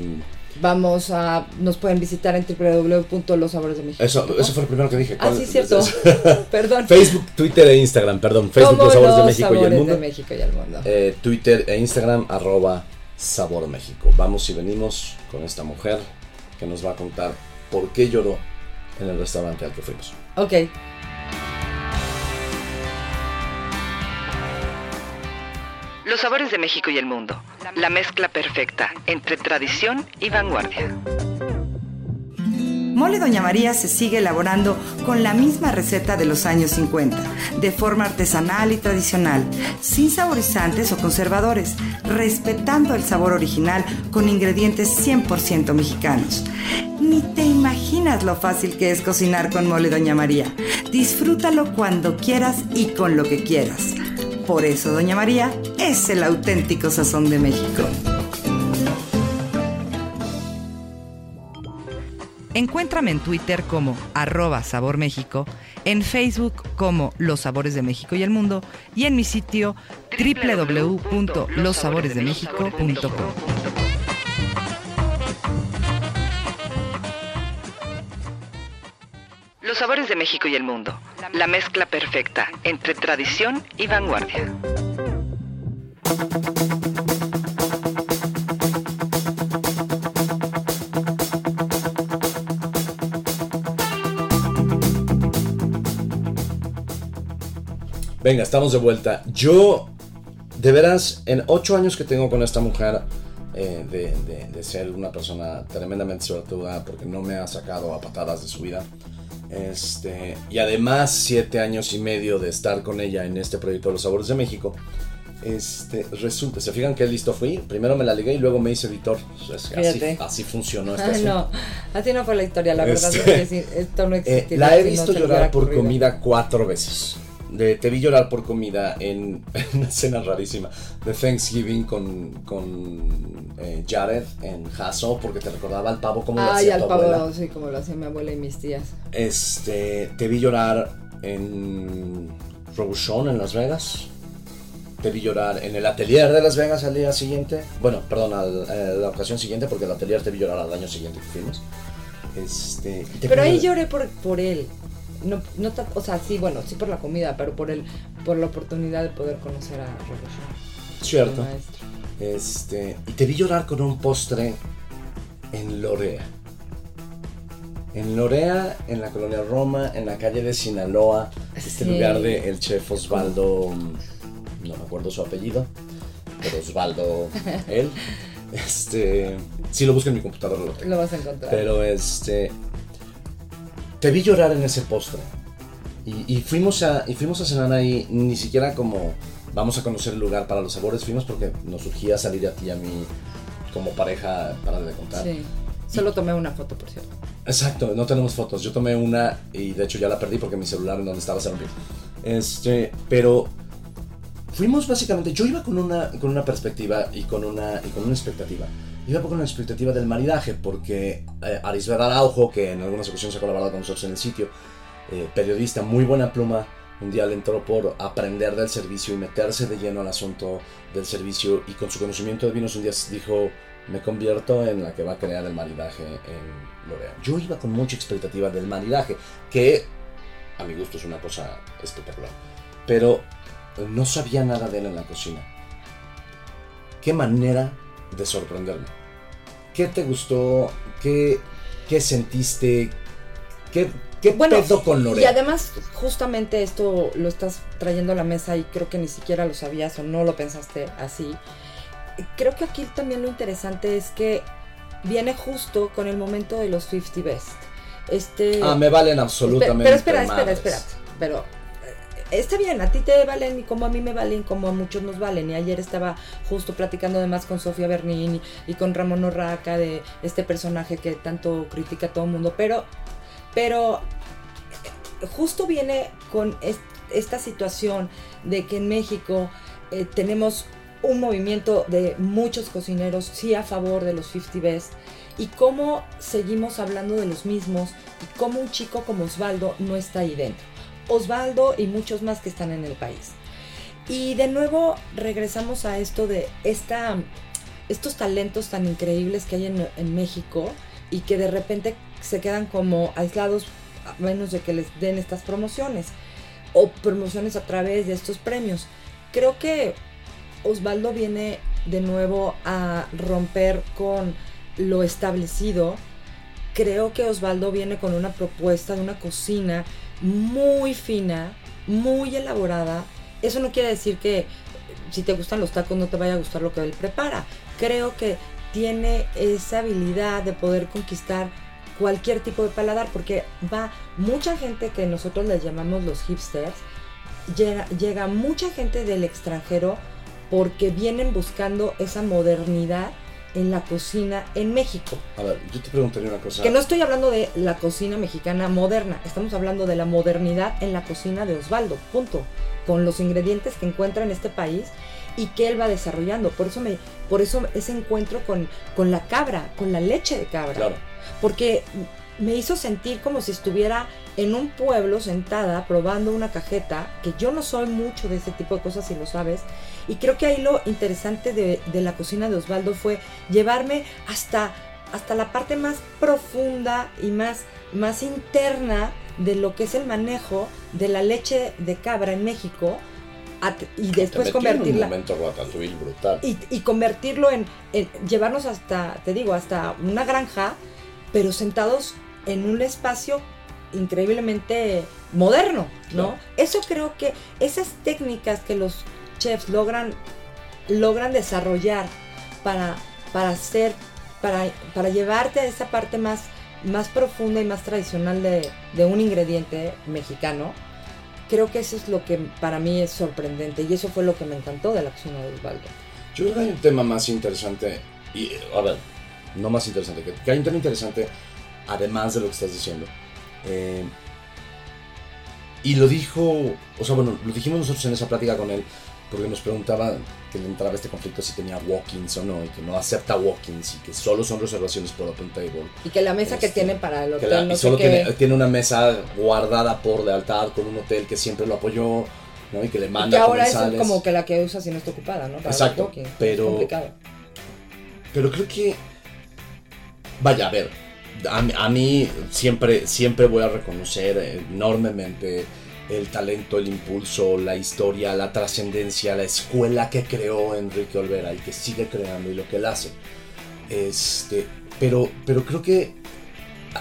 Speaker 1: Vamos a, nos pueden visitar en www.losaboresdemexico.
Speaker 2: Eso, eso fue lo primero que dije.
Speaker 1: Ah,
Speaker 2: ¿Cuál-
Speaker 1: sí, cierto. Perdón.
Speaker 2: Facebook, Twitter e Instagram, perdón. Facebook, Los Sabores de
Speaker 1: los
Speaker 2: México y el
Speaker 1: sabores
Speaker 2: Mundo.
Speaker 1: de México y el mundo.
Speaker 2: Eh, Twitter e Instagram, arroba Sabor México. Vamos y venimos con esta mujer que nos va a contar por qué lloró en el restaurante al que fuimos.
Speaker 1: Ok.
Speaker 3: Los sabores de México y el mundo. La mezcla perfecta entre tradición y vanguardia.
Speaker 5: Mole Doña María se sigue elaborando con la misma receta de los años 50, de forma artesanal y tradicional, sin saborizantes o conservadores, respetando el sabor original con ingredientes 100% mexicanos. Ni te imaginas lo fácil que es cocinar con Mole Doña María. Disfrútalo cuando quieras y con lo que quieras. Por eso Doña María es el auténtico sazón de México. Encuéntrame en Twitter como arroba Sabor México, en Facebook como Los Sabores de México y el Mundo y en mi sitio www.lossaboresdemexico.com.
Speaker 3: Los sabores de México y el mundo. La mezcla perfecta entre tradición y vanguardia.
Speaker 2: Venga, estamos de vuelta. Yo, de veras, en ocho años que tengo con esta mujer, eh, de, de- de ser una persona tremendamente suertuda, porque no me ha sacado a patadas de su vida, este, y además siete años y medio de estar con ella en este proyecto de Los Sabores de México, este, resulta, se fijan qué listo fui, primero me la ligué y luego me hice editor. Pues, así, así funcionó este
Speaker 1: Ay,
Speaker 2: asunto.
Speaker 1: no, así no fue la historia, la verdad
Speaker 2: Este,
Speaker 1: es que sí, esto no
Speaker 2: Eh,
Speaker 1: existiría.
Speaker 2: la he
Speaker 1: si no
Speaker 2: visto
Speaker 1: le
Speaker 2: llorar por
Speaker 1: ocurrido.
Speaker 2: comida cuatro veces. De- te vi llorar por comida en, en una escena rarísima de Thanksgiving con, con eh, Jared en Hasso porque te recordaba al pavo como lo
Speaker 1: Ay,
Speaker 2: hacía
Speaker 1: al
Speaker 2: tu
Speaker 1: pavo,
Speaker 2: abuela.
Speaker 1: sí, como lo hacía mi abuela y mis tías.
Speaker 2: Este, te vi llorar en Robuchon en Las Vegas. Te vi llorar en el atelier de Las Vegas al día siguiente. Bueno, perdón, al- eh, la ocasión siguiente porque el atelier te vi llorar al año siguiente que fuimos. Este, te
Speaker 1: Pero ahí lloré por, por él. No, no o sea, sí, bueno, sí por la comida, pero por el, por la oportunidad de poder conocer a Revolution.
Speaker 2: Cierto. Este, y te vi llorar con un postre en Lorea. En Lorea, en la colonia Roma, en la calle de Sinaloa, este
Speaker 1: Sí.
Speaker 2: lugar de el chef Osvaldo, no me acuerdo su apellido, pero Osvaldo, él. Este, si lo busco en mi computadora lo tengo.
Speaker 1: Lo vas a encontrar.
Speaker 2: Pero este. Te vi llorar en ese postre. Y, y fuimos a, y fuimos a cenar ahí, ni siquiera como vamos a conocer el lugar para los sabores, fuimos porque nos surgía salir a ti y a mí como pareja para de contar.
Speaker 1: Sí. Solo tomé una foto, por cierto.
Speaker 2: Exacto, no tenemos fotos. Yo tomé una y de hecho ya la perdí porque mi celular en donde estaba se rompió. Este, pero fuimos básicamente, yo iba con una, con una perspectiva y con una, y con una expectativa. Iba con una expectativa del maridaje porque eh, Arisbeth Araujo, que en algunas ocasiones ha colaborado con nosotros en el sitio, eh, periodista, muy buena pluma, un día le entró por aprender del servicio y meterse de lleno al asunto del servicio y con su conocimiento de vinos un día dijo, me convierto en la que va a crear el maridaje en L'Oréal. Yo iba con mucha expectativa del maridaje, que a mi gusto es una cosa espectacular, pero no sabía nada de él en la cocina. Qué manera de sorprenderme. ¿Qué te gustó? ¿Qué, qué sentiste? ¿Qué, qué
Speaker 1: Bueno,
Speaker 2: pedo con
Speaker 1: y
Speaker 2: L'Oréal?
Speaker 1: además, justamente esto lo estás trayendo a la mesa y creo que ni siquiera lo sabías o no lo pensaste así. Creo que aquí también lo interesante es que viene justo con el momento de los 50 Best. Este,
Speaker 2: Ah, me valen absolutamente.
Speaker 1: Pero espera, espera, espera. Pero está bien, a ti te valen y como a mí me valen, como a muchos nos valen. Y ayer estaba justo platicando además con Sofía Bernin y, con Ramón Orraca de este personaje que tanto critica a todo el mundo. Pero, pero justo viene con es- esta situación de que en México eh, tenemos un movimiento de muchos cocineros sí a favor de los 50 Best y cómo seguimos hablando de los mismos y cómo un chico como Osvaldo no está ahí dentro. Osvaldo y muchos más que están en el país. Y de nuevo regresamos a esto de esta, estos talentos tan increíbles que hay en, en México y que de repente se quedan como aislados a menos de que les den estas promociones o promociones a través de estos premios. Creo que Osvaldo viene de nuevo a romper con lo establecido creo que Osvaldo viene con una propuesta de una cocina muy fina, muy elaborada. Eso no quiere decir que si te gustan los tacos no te vaya a gustar lo que él prepara. Creo que tiene esa habilidad de poder conquistar cualquier tipo de paladar porque va mucha gente que nosotros les llamamos los hipsters, llega, llega mucha gente del extranjero porque vienen buscando esa modernidad en la cocina en México.
Speaker 2: A ver, yo te preguntaría una cosa.
Speaker 1: Que no estoy hablando de la cocina mexicana moderna, estamos hablando de la modernidad en la cocina de Osvaldo, punto. Con los ingredientes que encuentra en este país y que él va desarrollando. Por eso, me, por eso ese encuentro con, con la cabra, con la leche de cabra.
Speaker 2: Claro.
Speaker 1: Porque me hizo sentir como si estuviera en un pueblo sentada probando una cajeta, que yo no soy mucho de ese tipo de cosas, si lo sabes. Y creo que ahí lo interesante de, de la cocina de Osvaldo fue llevarme hasta, hasta la parte más profunda y más, más interna de lo que es el manejo de la leche de cabra en México y después
Speaker 2: en un
Speaker 1: convertirla
Speaker 2: brutal.
Speaker 1: y, y convertirlo en, en llevarnos hasta, te digo, hasta una granja, pero sentados en un espacio increíblemente moderno, ¿no?
Speaker 2: Claro.
Speaker 1: Eso creo que esas técnicas que los chefs logran, logran desarrollar para, para hacer, para, para llevarte a esa parte más, más profunda y más tradicional de, de un ingrediente mexicano, creo que eso es lo que para mí es sorprendente y eso fue lo que me encantó de la cocina de Osvaldo.
Speaker 2: Yo creo que hay un tema más interesante, y a ver, no más interesante, que, hay un tema interesante además de lo que estás diciendo. Eh, y lo dijo, o sea, bueno, lo dijimos nosotros en esa plática con él, porque nos preguntaba que le entraba este conflicto si tenía walk-ins o no, y que no acepta walk-ins, y que solo son reservaciones por Open Table.
Speaker 1: Y que la mesa que
Speaker 2: Este,
Speaker 1: tienen para el
Speaker 2: Que
Speaker 1: hotel,
Speaker 2: la-
Speaker 1: no
Speaker 2: y
Speaker 1: sé
Speaker 2: solo
Speaker 1: qué.
Speaker 2: tiene, tiene una mesa guardada por lealtad con un hotel que siempre lo apoyó, ¿no? Y que le
Speaker 1: y
Speaker 2: manda
Speaker 1: que ahora es como que la que usa si no está ocupada, ¿no? Para
Speaker 2: Exacto, pero-
Speaker 1: complicado.
Speaker 2: Pero creo que. Vaya, a ver. A, a mí siempre, siempre voy a reconocer enormemente el talento, el impulso, la historia, la trascendencia, la escuela que creó Enrique Olvera y que sigue creando y lo que él hace. Este, pero, pero creo que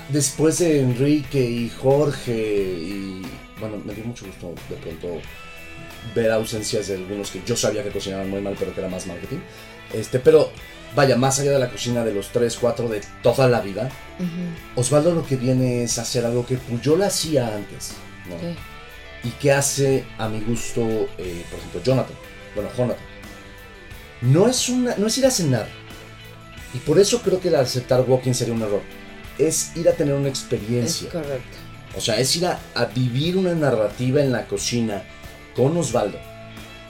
Speaker 2: después de Enrique y Jorge y bueno, me dio mucho gusto de pronto ver ausencias de algunos que yo sabía que cocinaban muy mal, pero que era más marketing. Este, pero vaya, más allá de la cocina de los 3, 4 de toda la vida. Osvaldo lo que viene es hacer algo que Puyol hacía antes, ¿no? Y que hace a mi gusto, eh, por ejemplo, Jonathan. Bueno, Jonathan. No es, una, no es ir a cenar. Y por eso creo que el aceptar walking sería un error. Es ir a tener una
Speaker 1: Es
Speaker 2: experiencia.
Speaker 1: correcto.
Speaker 2: O sea, es ir a, a vivir una narrativa en la cocina con Osvaldo.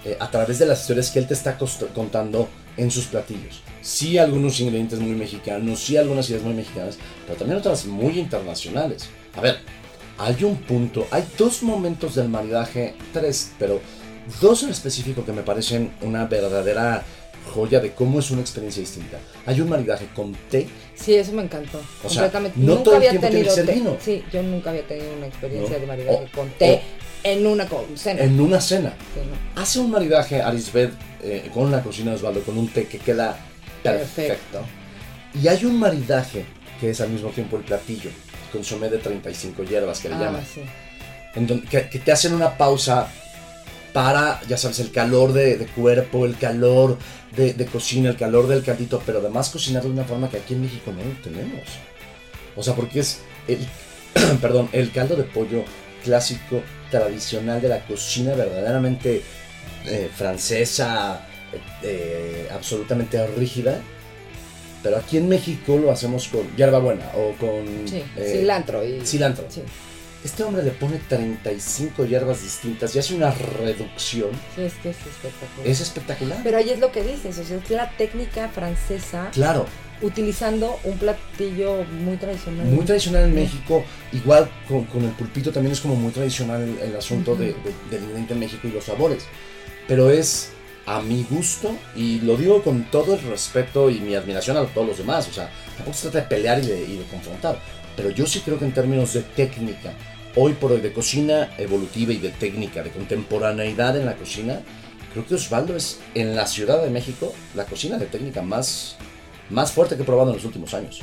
Speaker 2: eh, a través de las historias que él te está contando en sus platillos. Sí, algunos ingredientes muy mexicanos, sí, algunas ideas muy mexicanas, pero también otras muy internacionales. A ver, hay un punto, hay dos momentos del maridaje, tres, pero dos en específico que me parecen una verdadera joya de cómo es una experiencia distinta. Hay un maridaje con té
Speaker 1: Sí, eso me encantó.
Speaker 2: O sea, no
Speaker 1: nunca
Speaker 2: todo el
Speaker 1: había
Speaker 2: tiempo tiene que
Speaker 1: tenido
Speaker 2: ser
Speaker 1: té.
Speaker 2: vino.
Speaker 1: Sí, yo nunca había tenido una experiencia
Speaker 2: No.
Speaker 1: de maridaje
Speaker 2: O-
Speaker 1: con té en una co- cena.
Speaker 2: en una cena.
Speaker 1: Sí, no.
Speaker 2: Hace un maridaje Arisbet eh, con la cocina de Osvaldo, con un té que queda perfecto. Y hay un maridaje que es al mismo tiempo el platillo, consomé de 35 hierbas que le
Speaker 1: Ah,
Speaker 2: llaman,
Speaker 1: sí.
Speaker 2: en donde- que, que te hacen una pausa para, ya sabes, el calor de, de cuerpo, el calor de, de cocina, el calor del caldito, pero además cocinar de una forma que aquí en México no lo tenemos. O sea, porque es el, perdón, el caldo de pollo clásico, tradicional de la cocina verdaderamente eh, francesa, eh, eh, absolutamente rígida. Pero aquí en México lo hacemos con hierbabuena o con
Speaker 1: Sí,
Speaker 2: eh,
Speaker 1: cilantro y...
Speaker 2: cilantro.
Speaker 1: Sí,
Speaker 2: Este hombre le pone 35 hierbas distintas y hace una reducción.
Speaker 1: sí, es que es espectacular.
Speaker 2: Es espectacular.
Speaker 1: Pero ahí es lo que dices, o sea, es la técnica francesa
Speaker 2: claro,
Speaker 1: utilizando un platillo muy tradicional.
Speaker 2: muy tradicional en México. Igual con, con el pulpito también es como muy tradicional el, el asunto
Speaker 1: Ujú.
Speaker 2: de, de- del ingrediente en México y los sabores. Pero es a mi gusto, y lo digo con todo el respeto y mi admiración a todos los demás. O sea, tampoco se trata de pelear y de, y de confrontar. Pero yo sí creo que en términos de técnica, hoy por hoy de cocina evolutiva y de técnica, de contemporaneidad en la cocina, creo que Osvaldo es en la Ciudad de México la cocina de técnica más, más fuerte que he probado en los últimos años.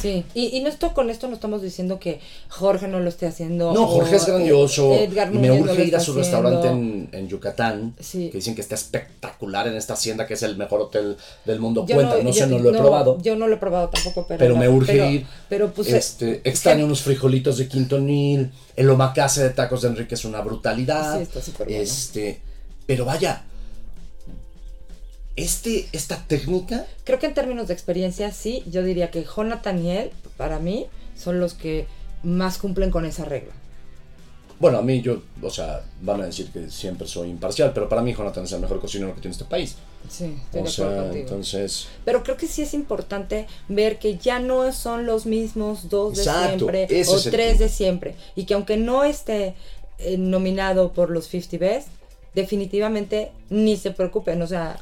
Speaker 1: Sí, y, y no esto, con esto no estamos diciendo que Jorge no lo esté haciendo.
Speaker 2: No, Jorge es grandioso.
Speaker 1: Edgar
Speaker 2: me urge ir a su restaurante en, en Yucatán,
Speaker 1: Sí.
Speaker 2: que dicen que está espectacular en esta hacienda, que es el mejor hotel del mundo.
Speaker 1: Yo
Speaker 2: Cuenta, no, sé,
Speaker 1: yo-
Speaker 2: no lo he probado.
Speaker 1: Yo no lo he probado tampoco, pero.
Speaker 2: pero me urge
Speaker 1: pero-
Speaker 2: ir.
Speaker 1: Pero pues.
Speaker 2: este, extraño unos frijolitos de Quintonil. El omakase de tacos de Enrique es una brutalidad.
Speaker 1: Sí, está súper bueno.
Speaker 2: Este, pero vaya, este, esta técnica
Speaker 1: Creo que en términos de experiencia, sí, yo diría que Jonathan y él, para mí, son los que más cumplen con esa regla.
Speaker 2: Bueno, a mí yo, o sea, van a decir que siempre soy imparcial, pero para mí Jonathan es el mejor cocinero que tiene este país.
Speaker 1: Sí, estoy
Speaker 2: O
Speaker 1: de
Speaker 2: sea,
Speaker 1: contigo.
Speaker 2: entonces,
Speaker 1: Pero creo que sí es importante ver que ya no son los mismos dos de siempre o
Speaker 2: el
Speaker 1: tres de siempre. Y que aunque no esté eh, nominado por los 50 Best, definitivamente ni se preocupen. O sea,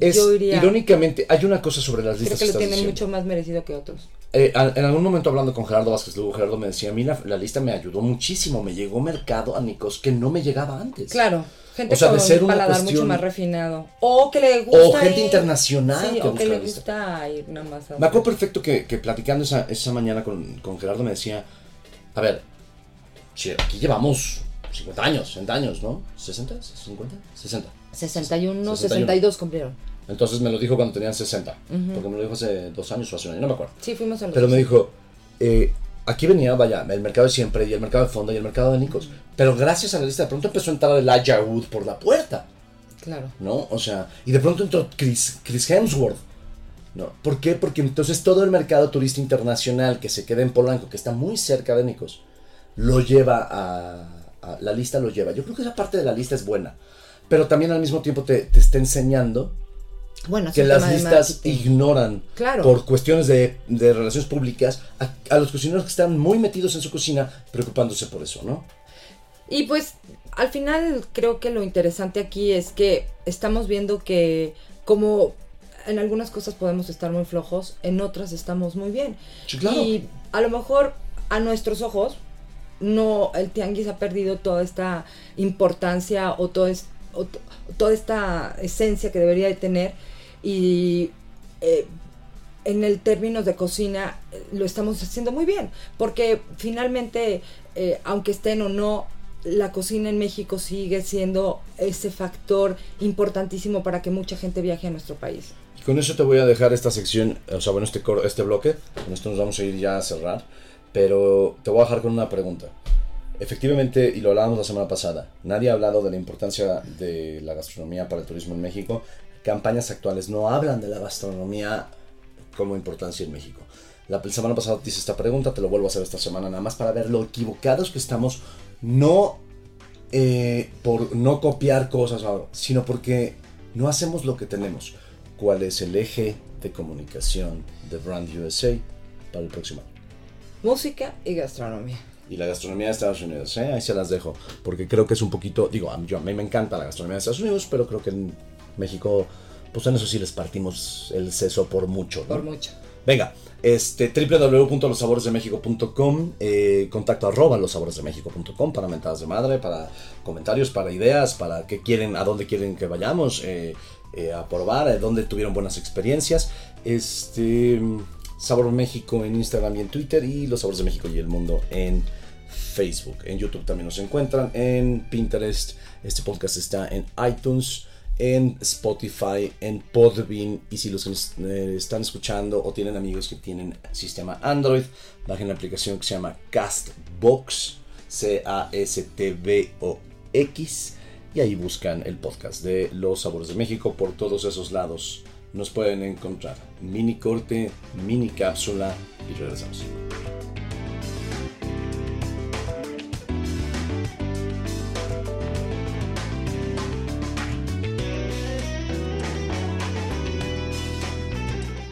Speaker 2: es
Speaker 1: yo iría.
Speaker 2: irónicamente, hay una cosa sobre las
Speaker 1: Creo
Speaker 2: listas
Speaker 1: que
Speaker 2: que
Speaker 1: lo tienen
Speaker 2: diciendo.
Speaker 1: mucho más merecido que otros.
Speaker 2: Eh, a- en algún momento hablando con Gerardo Vázquez, luego Gerardo me decía, a mí la, la lista me ayudó muchísimo, me llegó mercado a Nicos que no me llegaba antes.
Speaker 1: Claro, gente
Speaker 2: O sea, de
Speaker 1: con
Speaker 2: ser
Speaker 1: un paladar mucho más refinado. O que le gusta.
Speaker 2: O gente
Speaker 1: ir-
Speaker 2: internacional
Speaker 1: Sí,
Speaker 2: que
Speaker 1: o que le gusta ir nada más a.
Speaker 2: Me acuerdo perfecto que, que platicando esa, esa mañana con, con Gerardo me decía, a ver, aquí llevamos 50 años, 60 años, ¿no? ¿60? ¿50? 60.
Speaker 1: 61,
Speaker 2: 61.
Speaker 1: 62 cumplieron.
Speaker 2: Entonces me lo dijo cuando tenían 60,
Speaker 1: Ujú.
Speaker 2: porque me lo dijo hace dos años o hace un año, no me acuerdo.
Speaker 1: Sí, fuimos a los
Speaker 2: Pero me
Speaker 1: dos.
Speaker 2: dijo, eh, aquí venía, vaya, el mercado de siempre, y el mercado de fondo, y el mercado de Nicos. Pero gracias a la lista, de pronto empezó a entrar el Elijah Wood por la puerta,
Speaker 1: Claro.
Speaker 2: ¿no? O sea, y de pronto entró Chris, Chris Hemsworth. ¿no? ¿Por qué? Porque entonces todo el mercado turista internacional que se queda en Polanco, que está muy cerca de Nicos, lo lleva a, a- La lista lo lleva. Yo creo que esa parte de la lista es buena. Pero también al mismo tiempo te, te está enseñando
Speaker 1: Bueno,
Speaker 2: que las listas ignoran
Speaker 1: Claro.
Speaker 2: por cuestiones de, de relaciones públicas a, a los cocineros que están muy metidos en su cocina preocupándose por eso, ¿no?
Speaker 1: Y pues al final creo que lo interesante aquí es que estamos viendo que como en algunas cosas podemos estar muy flojos, en otras estamos muy bien.
Speaker 2: Sí, claro.
Speaker 1: Y a lo mejor a nuestros ojos no el tianguis ha perdido toda esta importancia o, todo es- toda esta esencia que debería de tener y eh, en el términos de cocina eh, lo estamos haciendo muy bien porque finalmente eh, aunque estén o no la cocina en México sigue siendo ese factor importantísimo para que mucha gente viaje a nuestro país.
Speaker 2: Y con eso te voy a dejar esta sección, o sea, bueno, este, este bloque. Con esto nos vamos a ir ya a cerrar. Pero te voy a dejar con una pregunta. Efectivamente, y lo hablábamos la semana pasada, nadie ha hablado de la importancia de la gastronomía para el turismo en México. Campañas actuales no hablan de la gastronomía como importancia en México. La semana pasada te hice esta pregunta, te lo vuelvo a hacer esta semana, nada más para ver lo equivocados que estamos, no eh, por no copiar cosas, sino porque no hacemos lo que tenemos. ¿Cuál es el eje de comunicación de Brand USA para el próximo año?
Speaker 1: Música y gastronomía.
Speaker 2: Y la gastronomía de Estados Unidos, ¿eh? ahí se las dejo, porque creo que es un poquito, digo, a mí, yo, a mí me encanta la gastronomía de Estados Unidos, pero creo que en México, pues en eso sí les partimos el seso por mucho. ¿no?
Speaker 1: Por mucho.
Speaker 2: Venga, este, www.losaboresdemexico.com, eh, contacto arroba losaboresdemexico.com para mentadas de madre, para comentarios, para ideas, para qué quieren, a dónde quieren que vayamos eh, eh, a probar, a dónde tuvieron buenas experiencias. Este, Sabor México en Instagram y en Twitter y Los Sabores de México y el Mundo en Facebook. En YouTube también nos encuentran, en Pinterest. Este podcast está en iTunes, en Spotify, en Podbean. Y si los eh, están escuchando o tienen amigos que tienen sistema Android, bajen la aplicación que se llama Castbox, C-A-S-T-B-O-X. Y ahí buscan el podcast de Los Sabores de México por todos esos lados. Nos pueden encontrar mini corte, mini cápsula y regresamos.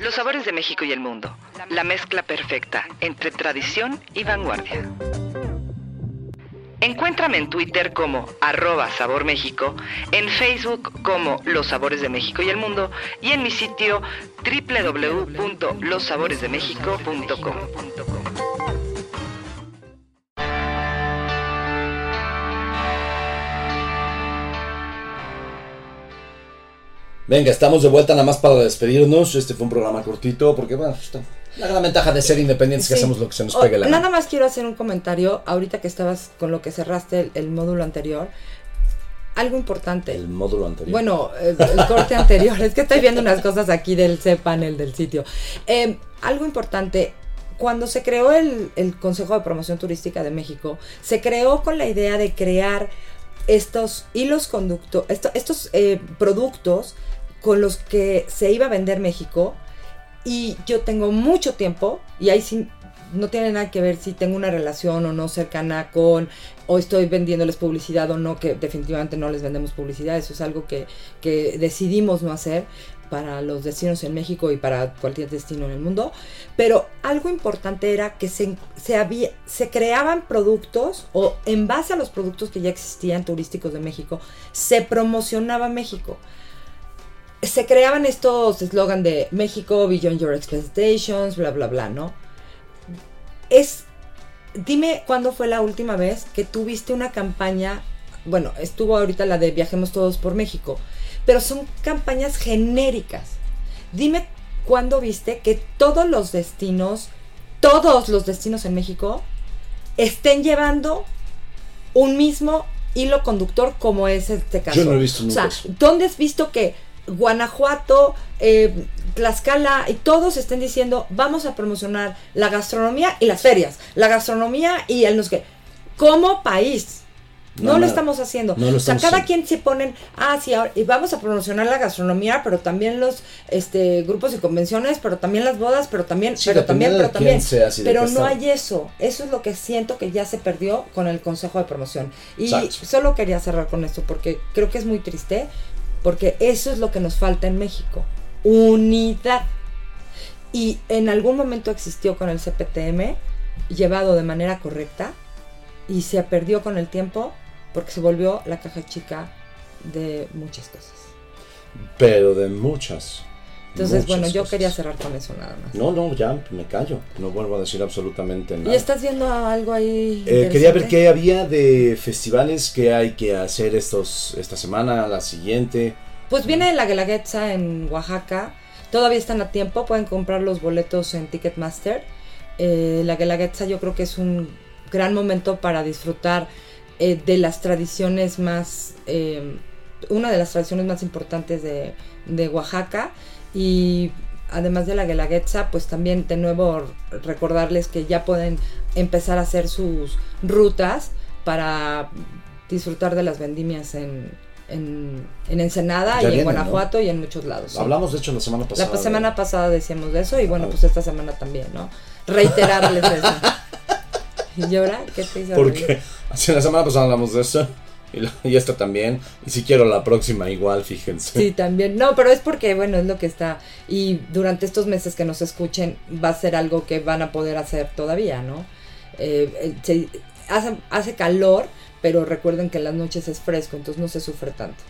Speaker 3: Los sabores de México y el mundo. La mezcla perfecta entre tradición y vanguardia. Encuéntrame en Twitter como arroba Sabor México, en Facebook como Los Sabores de México y el Mundo y en mi sitio www.lossaboresdemexico.com.
Speaker 2: Venga, estamos de vuelta nada más para despedirnos. Este fue un programa cortito porque, bueno, está- La gran ventaja de ser independientes es que hacemos lo que se nos pegue la
Speaker 1: Nada
Speaker 2: gana.
Speaker 1: más quiero hacer un comentario, ahorita que estabas con lo que cerraste el, el módulo anterior. Algo importante.
Speaker 2: El módulo anterior.
Speaker 1: Bueno, el corte anterior. Es que estoy viendo unas cosas aquí del C-Panel del sitio. Eh, algo importante. Cuando se creó el, el Consejo de Promoción Turística de México, se creó con la idea de crear estos hilos conductos, estos eh, productos con los que se iba a vender México. Y yo tengo mucho tiempo, y ahí sí no tiene nada que ver si tengo una relación o no cercana con, o estoy vendiéndoles publicidad o no, que definitivamente no les vendemos publicidad, eso es algo que, que decidimos no hacer para los destinos en México y para cualquier destino en el mundo. Pero algo importante era que se, se, había, se creaban productos o en base a los productos que ya existían turísticos de México, se promocionaba México se creaban estos eslogan de México Beyond Your Expectations, bla, bla, bla, ¿no? Es, dime cuándo fue la última vez que tuviste una campaña, bueno, estuvo ahorita la de Viajemos Todos por México, pero son campañas genéricas. Dime cuándo viste que todos los destinos, todos los destinos en México, estén llevando un mismo hilo conductor como es este caso.
Speaker 2: Yo no he visto
Speaker 1: O
Speaker 2: nunca
Speaker 1: sea,
Speaker 2: eso.
Speaker 1: ¿dónde has visto que Guanajuato, eh, Tlaxcala y todos estén diciendo vamos a promocionar la gastronomía y las ferias, la gastronomía y el no sé? Como país. No,
Speaker 2: No,
Speaker 1: lo estamos haciendo.
Speaker 2: No lo
Speaker 1: o sea,
Speaker 2: estamos
Speaker 1: cada
Speaker 2: haciendo.
Speaker 1: quien se ponen, ah, sí, ahora- y vamos a promocionar la gastronomía, pero también los este, grupos y convenciones, pero también las bodas, pero también,
Speaker 2: Sí,
Speaker 1: pero también, pero también. pero no hay eso. Eso es lo que siento que ya se perdió con el Consejo de Promoción. Y
Speaker 2: Exacto.
Speaker 1: solo quería cerrar con esto porque creo que es muy triste, porque eso es lo que nos falta en México. Unidad. Y en algún momento existió con el CPTM, llevado de manera correcta, y se perdió con el tiempo porque se volvió la caja chica de muchas cosas.
Speaker 2: Pero de muchas.
Speaker 1: Entonces,
Speaker 2: muchas
Speaker 1: bueno, yo
Speaker 2: cosas.
Speaker 1: quería cerrar con eso nada más.
Speaker 2: No, no, ya me callo. No vuelvo a decir absolutamente nada.
Speaker 1: ¿Y estás viendo algo ahí?
Speaker 2: Eh, quería ver qué había de festivales que hay que hacer estos esta semana, la siguiente.
Speaker 1: Pues viene la Guelaguetza en Oaxaca. Todavía están a tiempo, pueden comprar los boletos en Ticketmaster. Eh, la Guelaguetza yo creo que es un gran momento para disfrutar eh, de las tradiciones más, eh, una de las tradiciones más importantes de, de Oaxaca. Y además de la Guelaguetza, pues también de nuevo recordarles que ya pueden empezar a hacer sus rutas para disfrutar de las vendimias en, en, en Ensenada
Speaker 2: Ya
Speaker 1: y en Guanajuato y en muchos lados.
Speaker 2: Hablamos de hecho la semana pasada.
Speaker 1: La semana pasada decíamos de eso y bueno,
Speaker 2: Ah.
Speaker 1: pues esta semana también, ¿no? Reiterarles eso. ¿Y ahora qué te hizo?
Speaker 2: Porque la semana pasada hablamos de eso. Y, la- y esta también. Y si quiero la próxima igual, fíjense.
Speaker 1: Sí, también. No, pero es porque, bueno, es lo que está. Y durante estos meses que nos escuchen, va a ser algo que van a poder hacer todavía, ¿no? Eh, eh, se- hace, hace calor, pero recuerden que en las noches es fresco, entonces no se sufre tanto.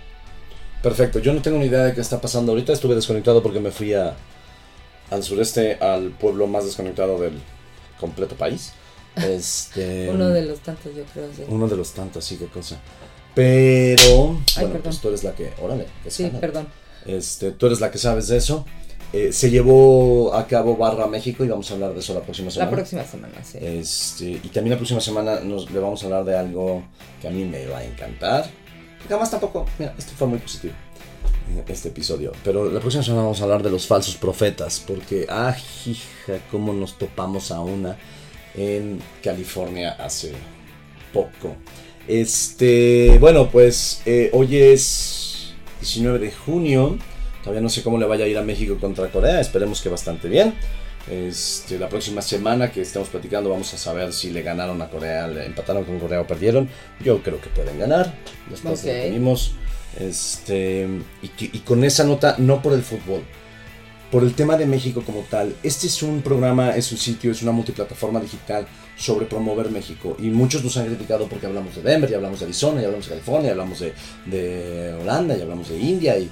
Speaker 2: Perfecto, yo no tengo ni idea de qué está pasando ahorita. Estuve desconectado porque me fui a, al sureste, al pueblo más desconectado del completo país. Este,
Speaker 1: Uno de los tantos, yo creo, sí.
Speaker 2: Uno de los tantos, sí, qué cosa. Pero,
Speaker 1: Ay,
Speaker 2: bueno, pues tú eres la que, órale, qué
Speaker 1: Sí,
Speaker 2: sana.
Speaker 1: perdón.
Speaker 2: Este, tú eres la que sabes de eso. Eh, se llevó a cabo Barra México y vamos a hablar de eso la próxima semana.
Speaker 1: La próxima semana, sí.
Speaker 2: Este, y también la próxima semana nos, le vamos a hablar de algo que a mí me va a encantar. Porque además tampoco, mira, este fue muy positivo, eh, este episodio. Pero la próxima semana vamos a hablar de los falsos profetas. Porque, ah, hija, cómo nos topamos a una en California hace poco. Este, bueno, pues eh, hoy es 19 de junio. Todavía no sé cómo le vaya a ir a México contra Corea. Esperemos que bastante bien. Este, la próxima semana que estemos platicando vamos a saber si le ganaron a Corea, le empataron con Corea o perdieron. Yo creo que pueden ganar. Después de lo que vimos. Este, y, y con esa nota, no por el fútbol, por el tema de México como tal. Este es un programa, es un sitio, es una multiplataforma digital sobre promover México. Y muchos nos han criticado porque hablamos de Denver, y hablamos de Arizona, y hablamos de California, y hablamos de, de Holanda, y hablamos de India. Y,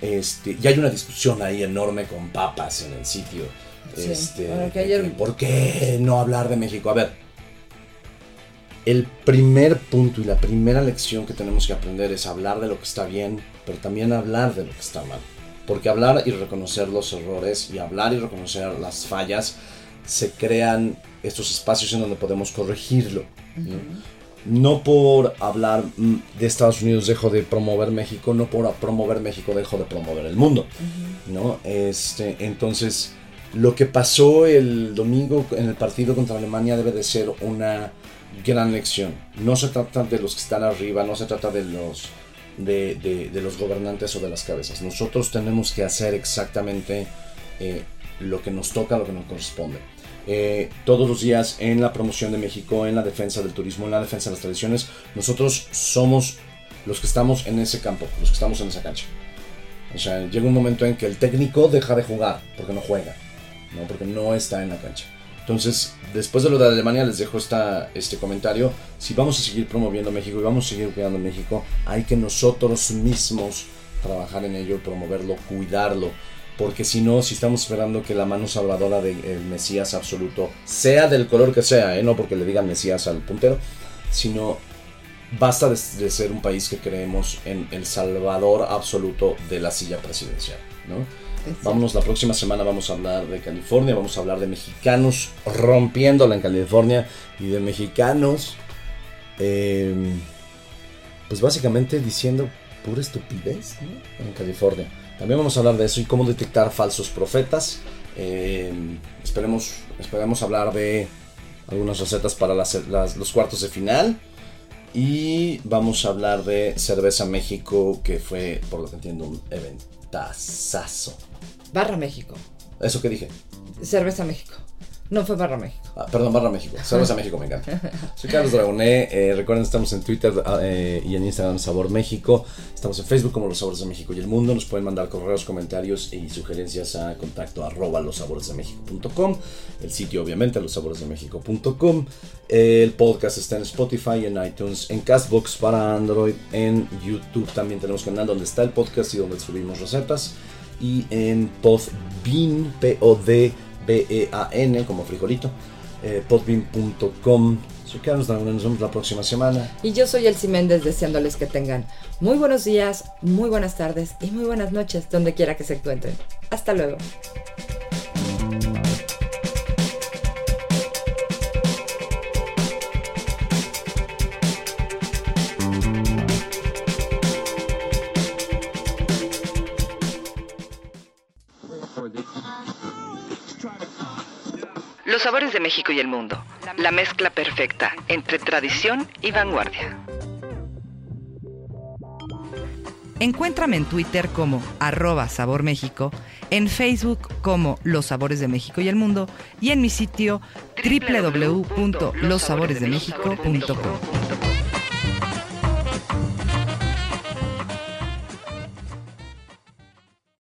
Speaker 2: este, y hay una discusión ahí enorme con papas en el sitio.
Speaker 1: Sí,
Speaker 2: Este,
Speaker 1: ayer-
Speaker 2: ¿Por qué no hablar de México? A ver, el primer punto y la primera lección que tenemos que aprender es hablar de lo que está bien, pero también hablar de lo que está mal. Porque hablar y reconocer los errores y hablar y reconocer las fallas, se crean estos espacios en donde podemos corregirlo. ¿no? No por hablar mm, de Estados Unidos dejo de promover México, no por promover México dejo de promover el mundo. ¿no? Este, entonces, lo que pasó el domingo en el partido contra Alemania debe de ser una gran lección. No se trata de los que están arriba, no se trata de los, de, de- de los gobernantes o de las cabezas. Nosotros tenemos que hacer exactamente eh, lo que nos toca, lo que nos corresponde. Eh, todos los días en la promoción de México, en la defensa del turismo, en la defensa de las tradiciones, nosotros somos los que estamos en ese campo, los que estamos en esa cancha. O sea, llega un momento en que el técnico deja de jugar porque no juega, ¿no? porque no está en la cancha. Entonces, después de lo de Alemania, les dejo esta, este comentario. Si vamos a seguir promoviendo México y vamos a seguir cuidando México, hay que nosotros mismos trabajar en ello, promoverlo, cuidarlo. Porque si no, si estamos esperando que la mano salvadora del Mesías absoluto, sea del color que sea, ¿eh? no porque le digan Mesías al puntero, sino basta de, de ser un país que creemos en el salvador absoluto de la silla presidencial. ¿no? Vámonos, la próxima semana vamos a hablar de California, vamos a hablar de mexicanos rompiéndola en California y de mexicanos, eh, pues básicamente diciendo pura estupidez ¿no? en California. También vamos a hablar de eso y cómo detectar falsos profetas. Eh, esperemos, esperemos hablar de algunas recetas para las- las- los cuartos de final. Y vamos a hablar de Cerveza México, que fue, por lo que entiendo, un eventazazo.
Speaker 1: Barra México.
Speaker 2: ¿Eso que dije?
Speaker 1: Cerveza México. No fue Barra México.
Speaker 2: Ah, perdón, Barra México. Cerveza México, me encanta. Soy Carlos Dragoné. eh, recuerden, estamos en Twitter ah, eh, y en Instagram Sabor México. Estamos en Facebook como Los Sabores de México y el Mundo. Nos pueden mandar correos, comentarios y sugerencias a contacto arroba losaboresdemexico.com. El sitio, obviamente, losaboresdemexico.com. El podcast está en Spotify, en iTunes, en Castbox para Android, en YouTube. También tenemos canal donde está el podcast y donde subimos recetas. Y en Podbean, P-O-D-B-E-A-N, como frijolito eh, podbean.com. Soy Carlos Dragones, nos vemos la próxima semana.
Speaker 1: Y yo soy Elsie Méndez deseándoles que tengan muy buenos días, muy buenas tardes y muy buenas noches donde quiera que se encuentren. Hasta luego.
Speaker 3: Los sabores de México y el mundo. La mezcla perfecta entre tradición y vanguardia.
Speaker 5: Encuéntrame en Twitter como arroba Sabor México, en Facebook como Los Sabores de México y el Mundo y en mi sitio www.lossaboresdemexico.com.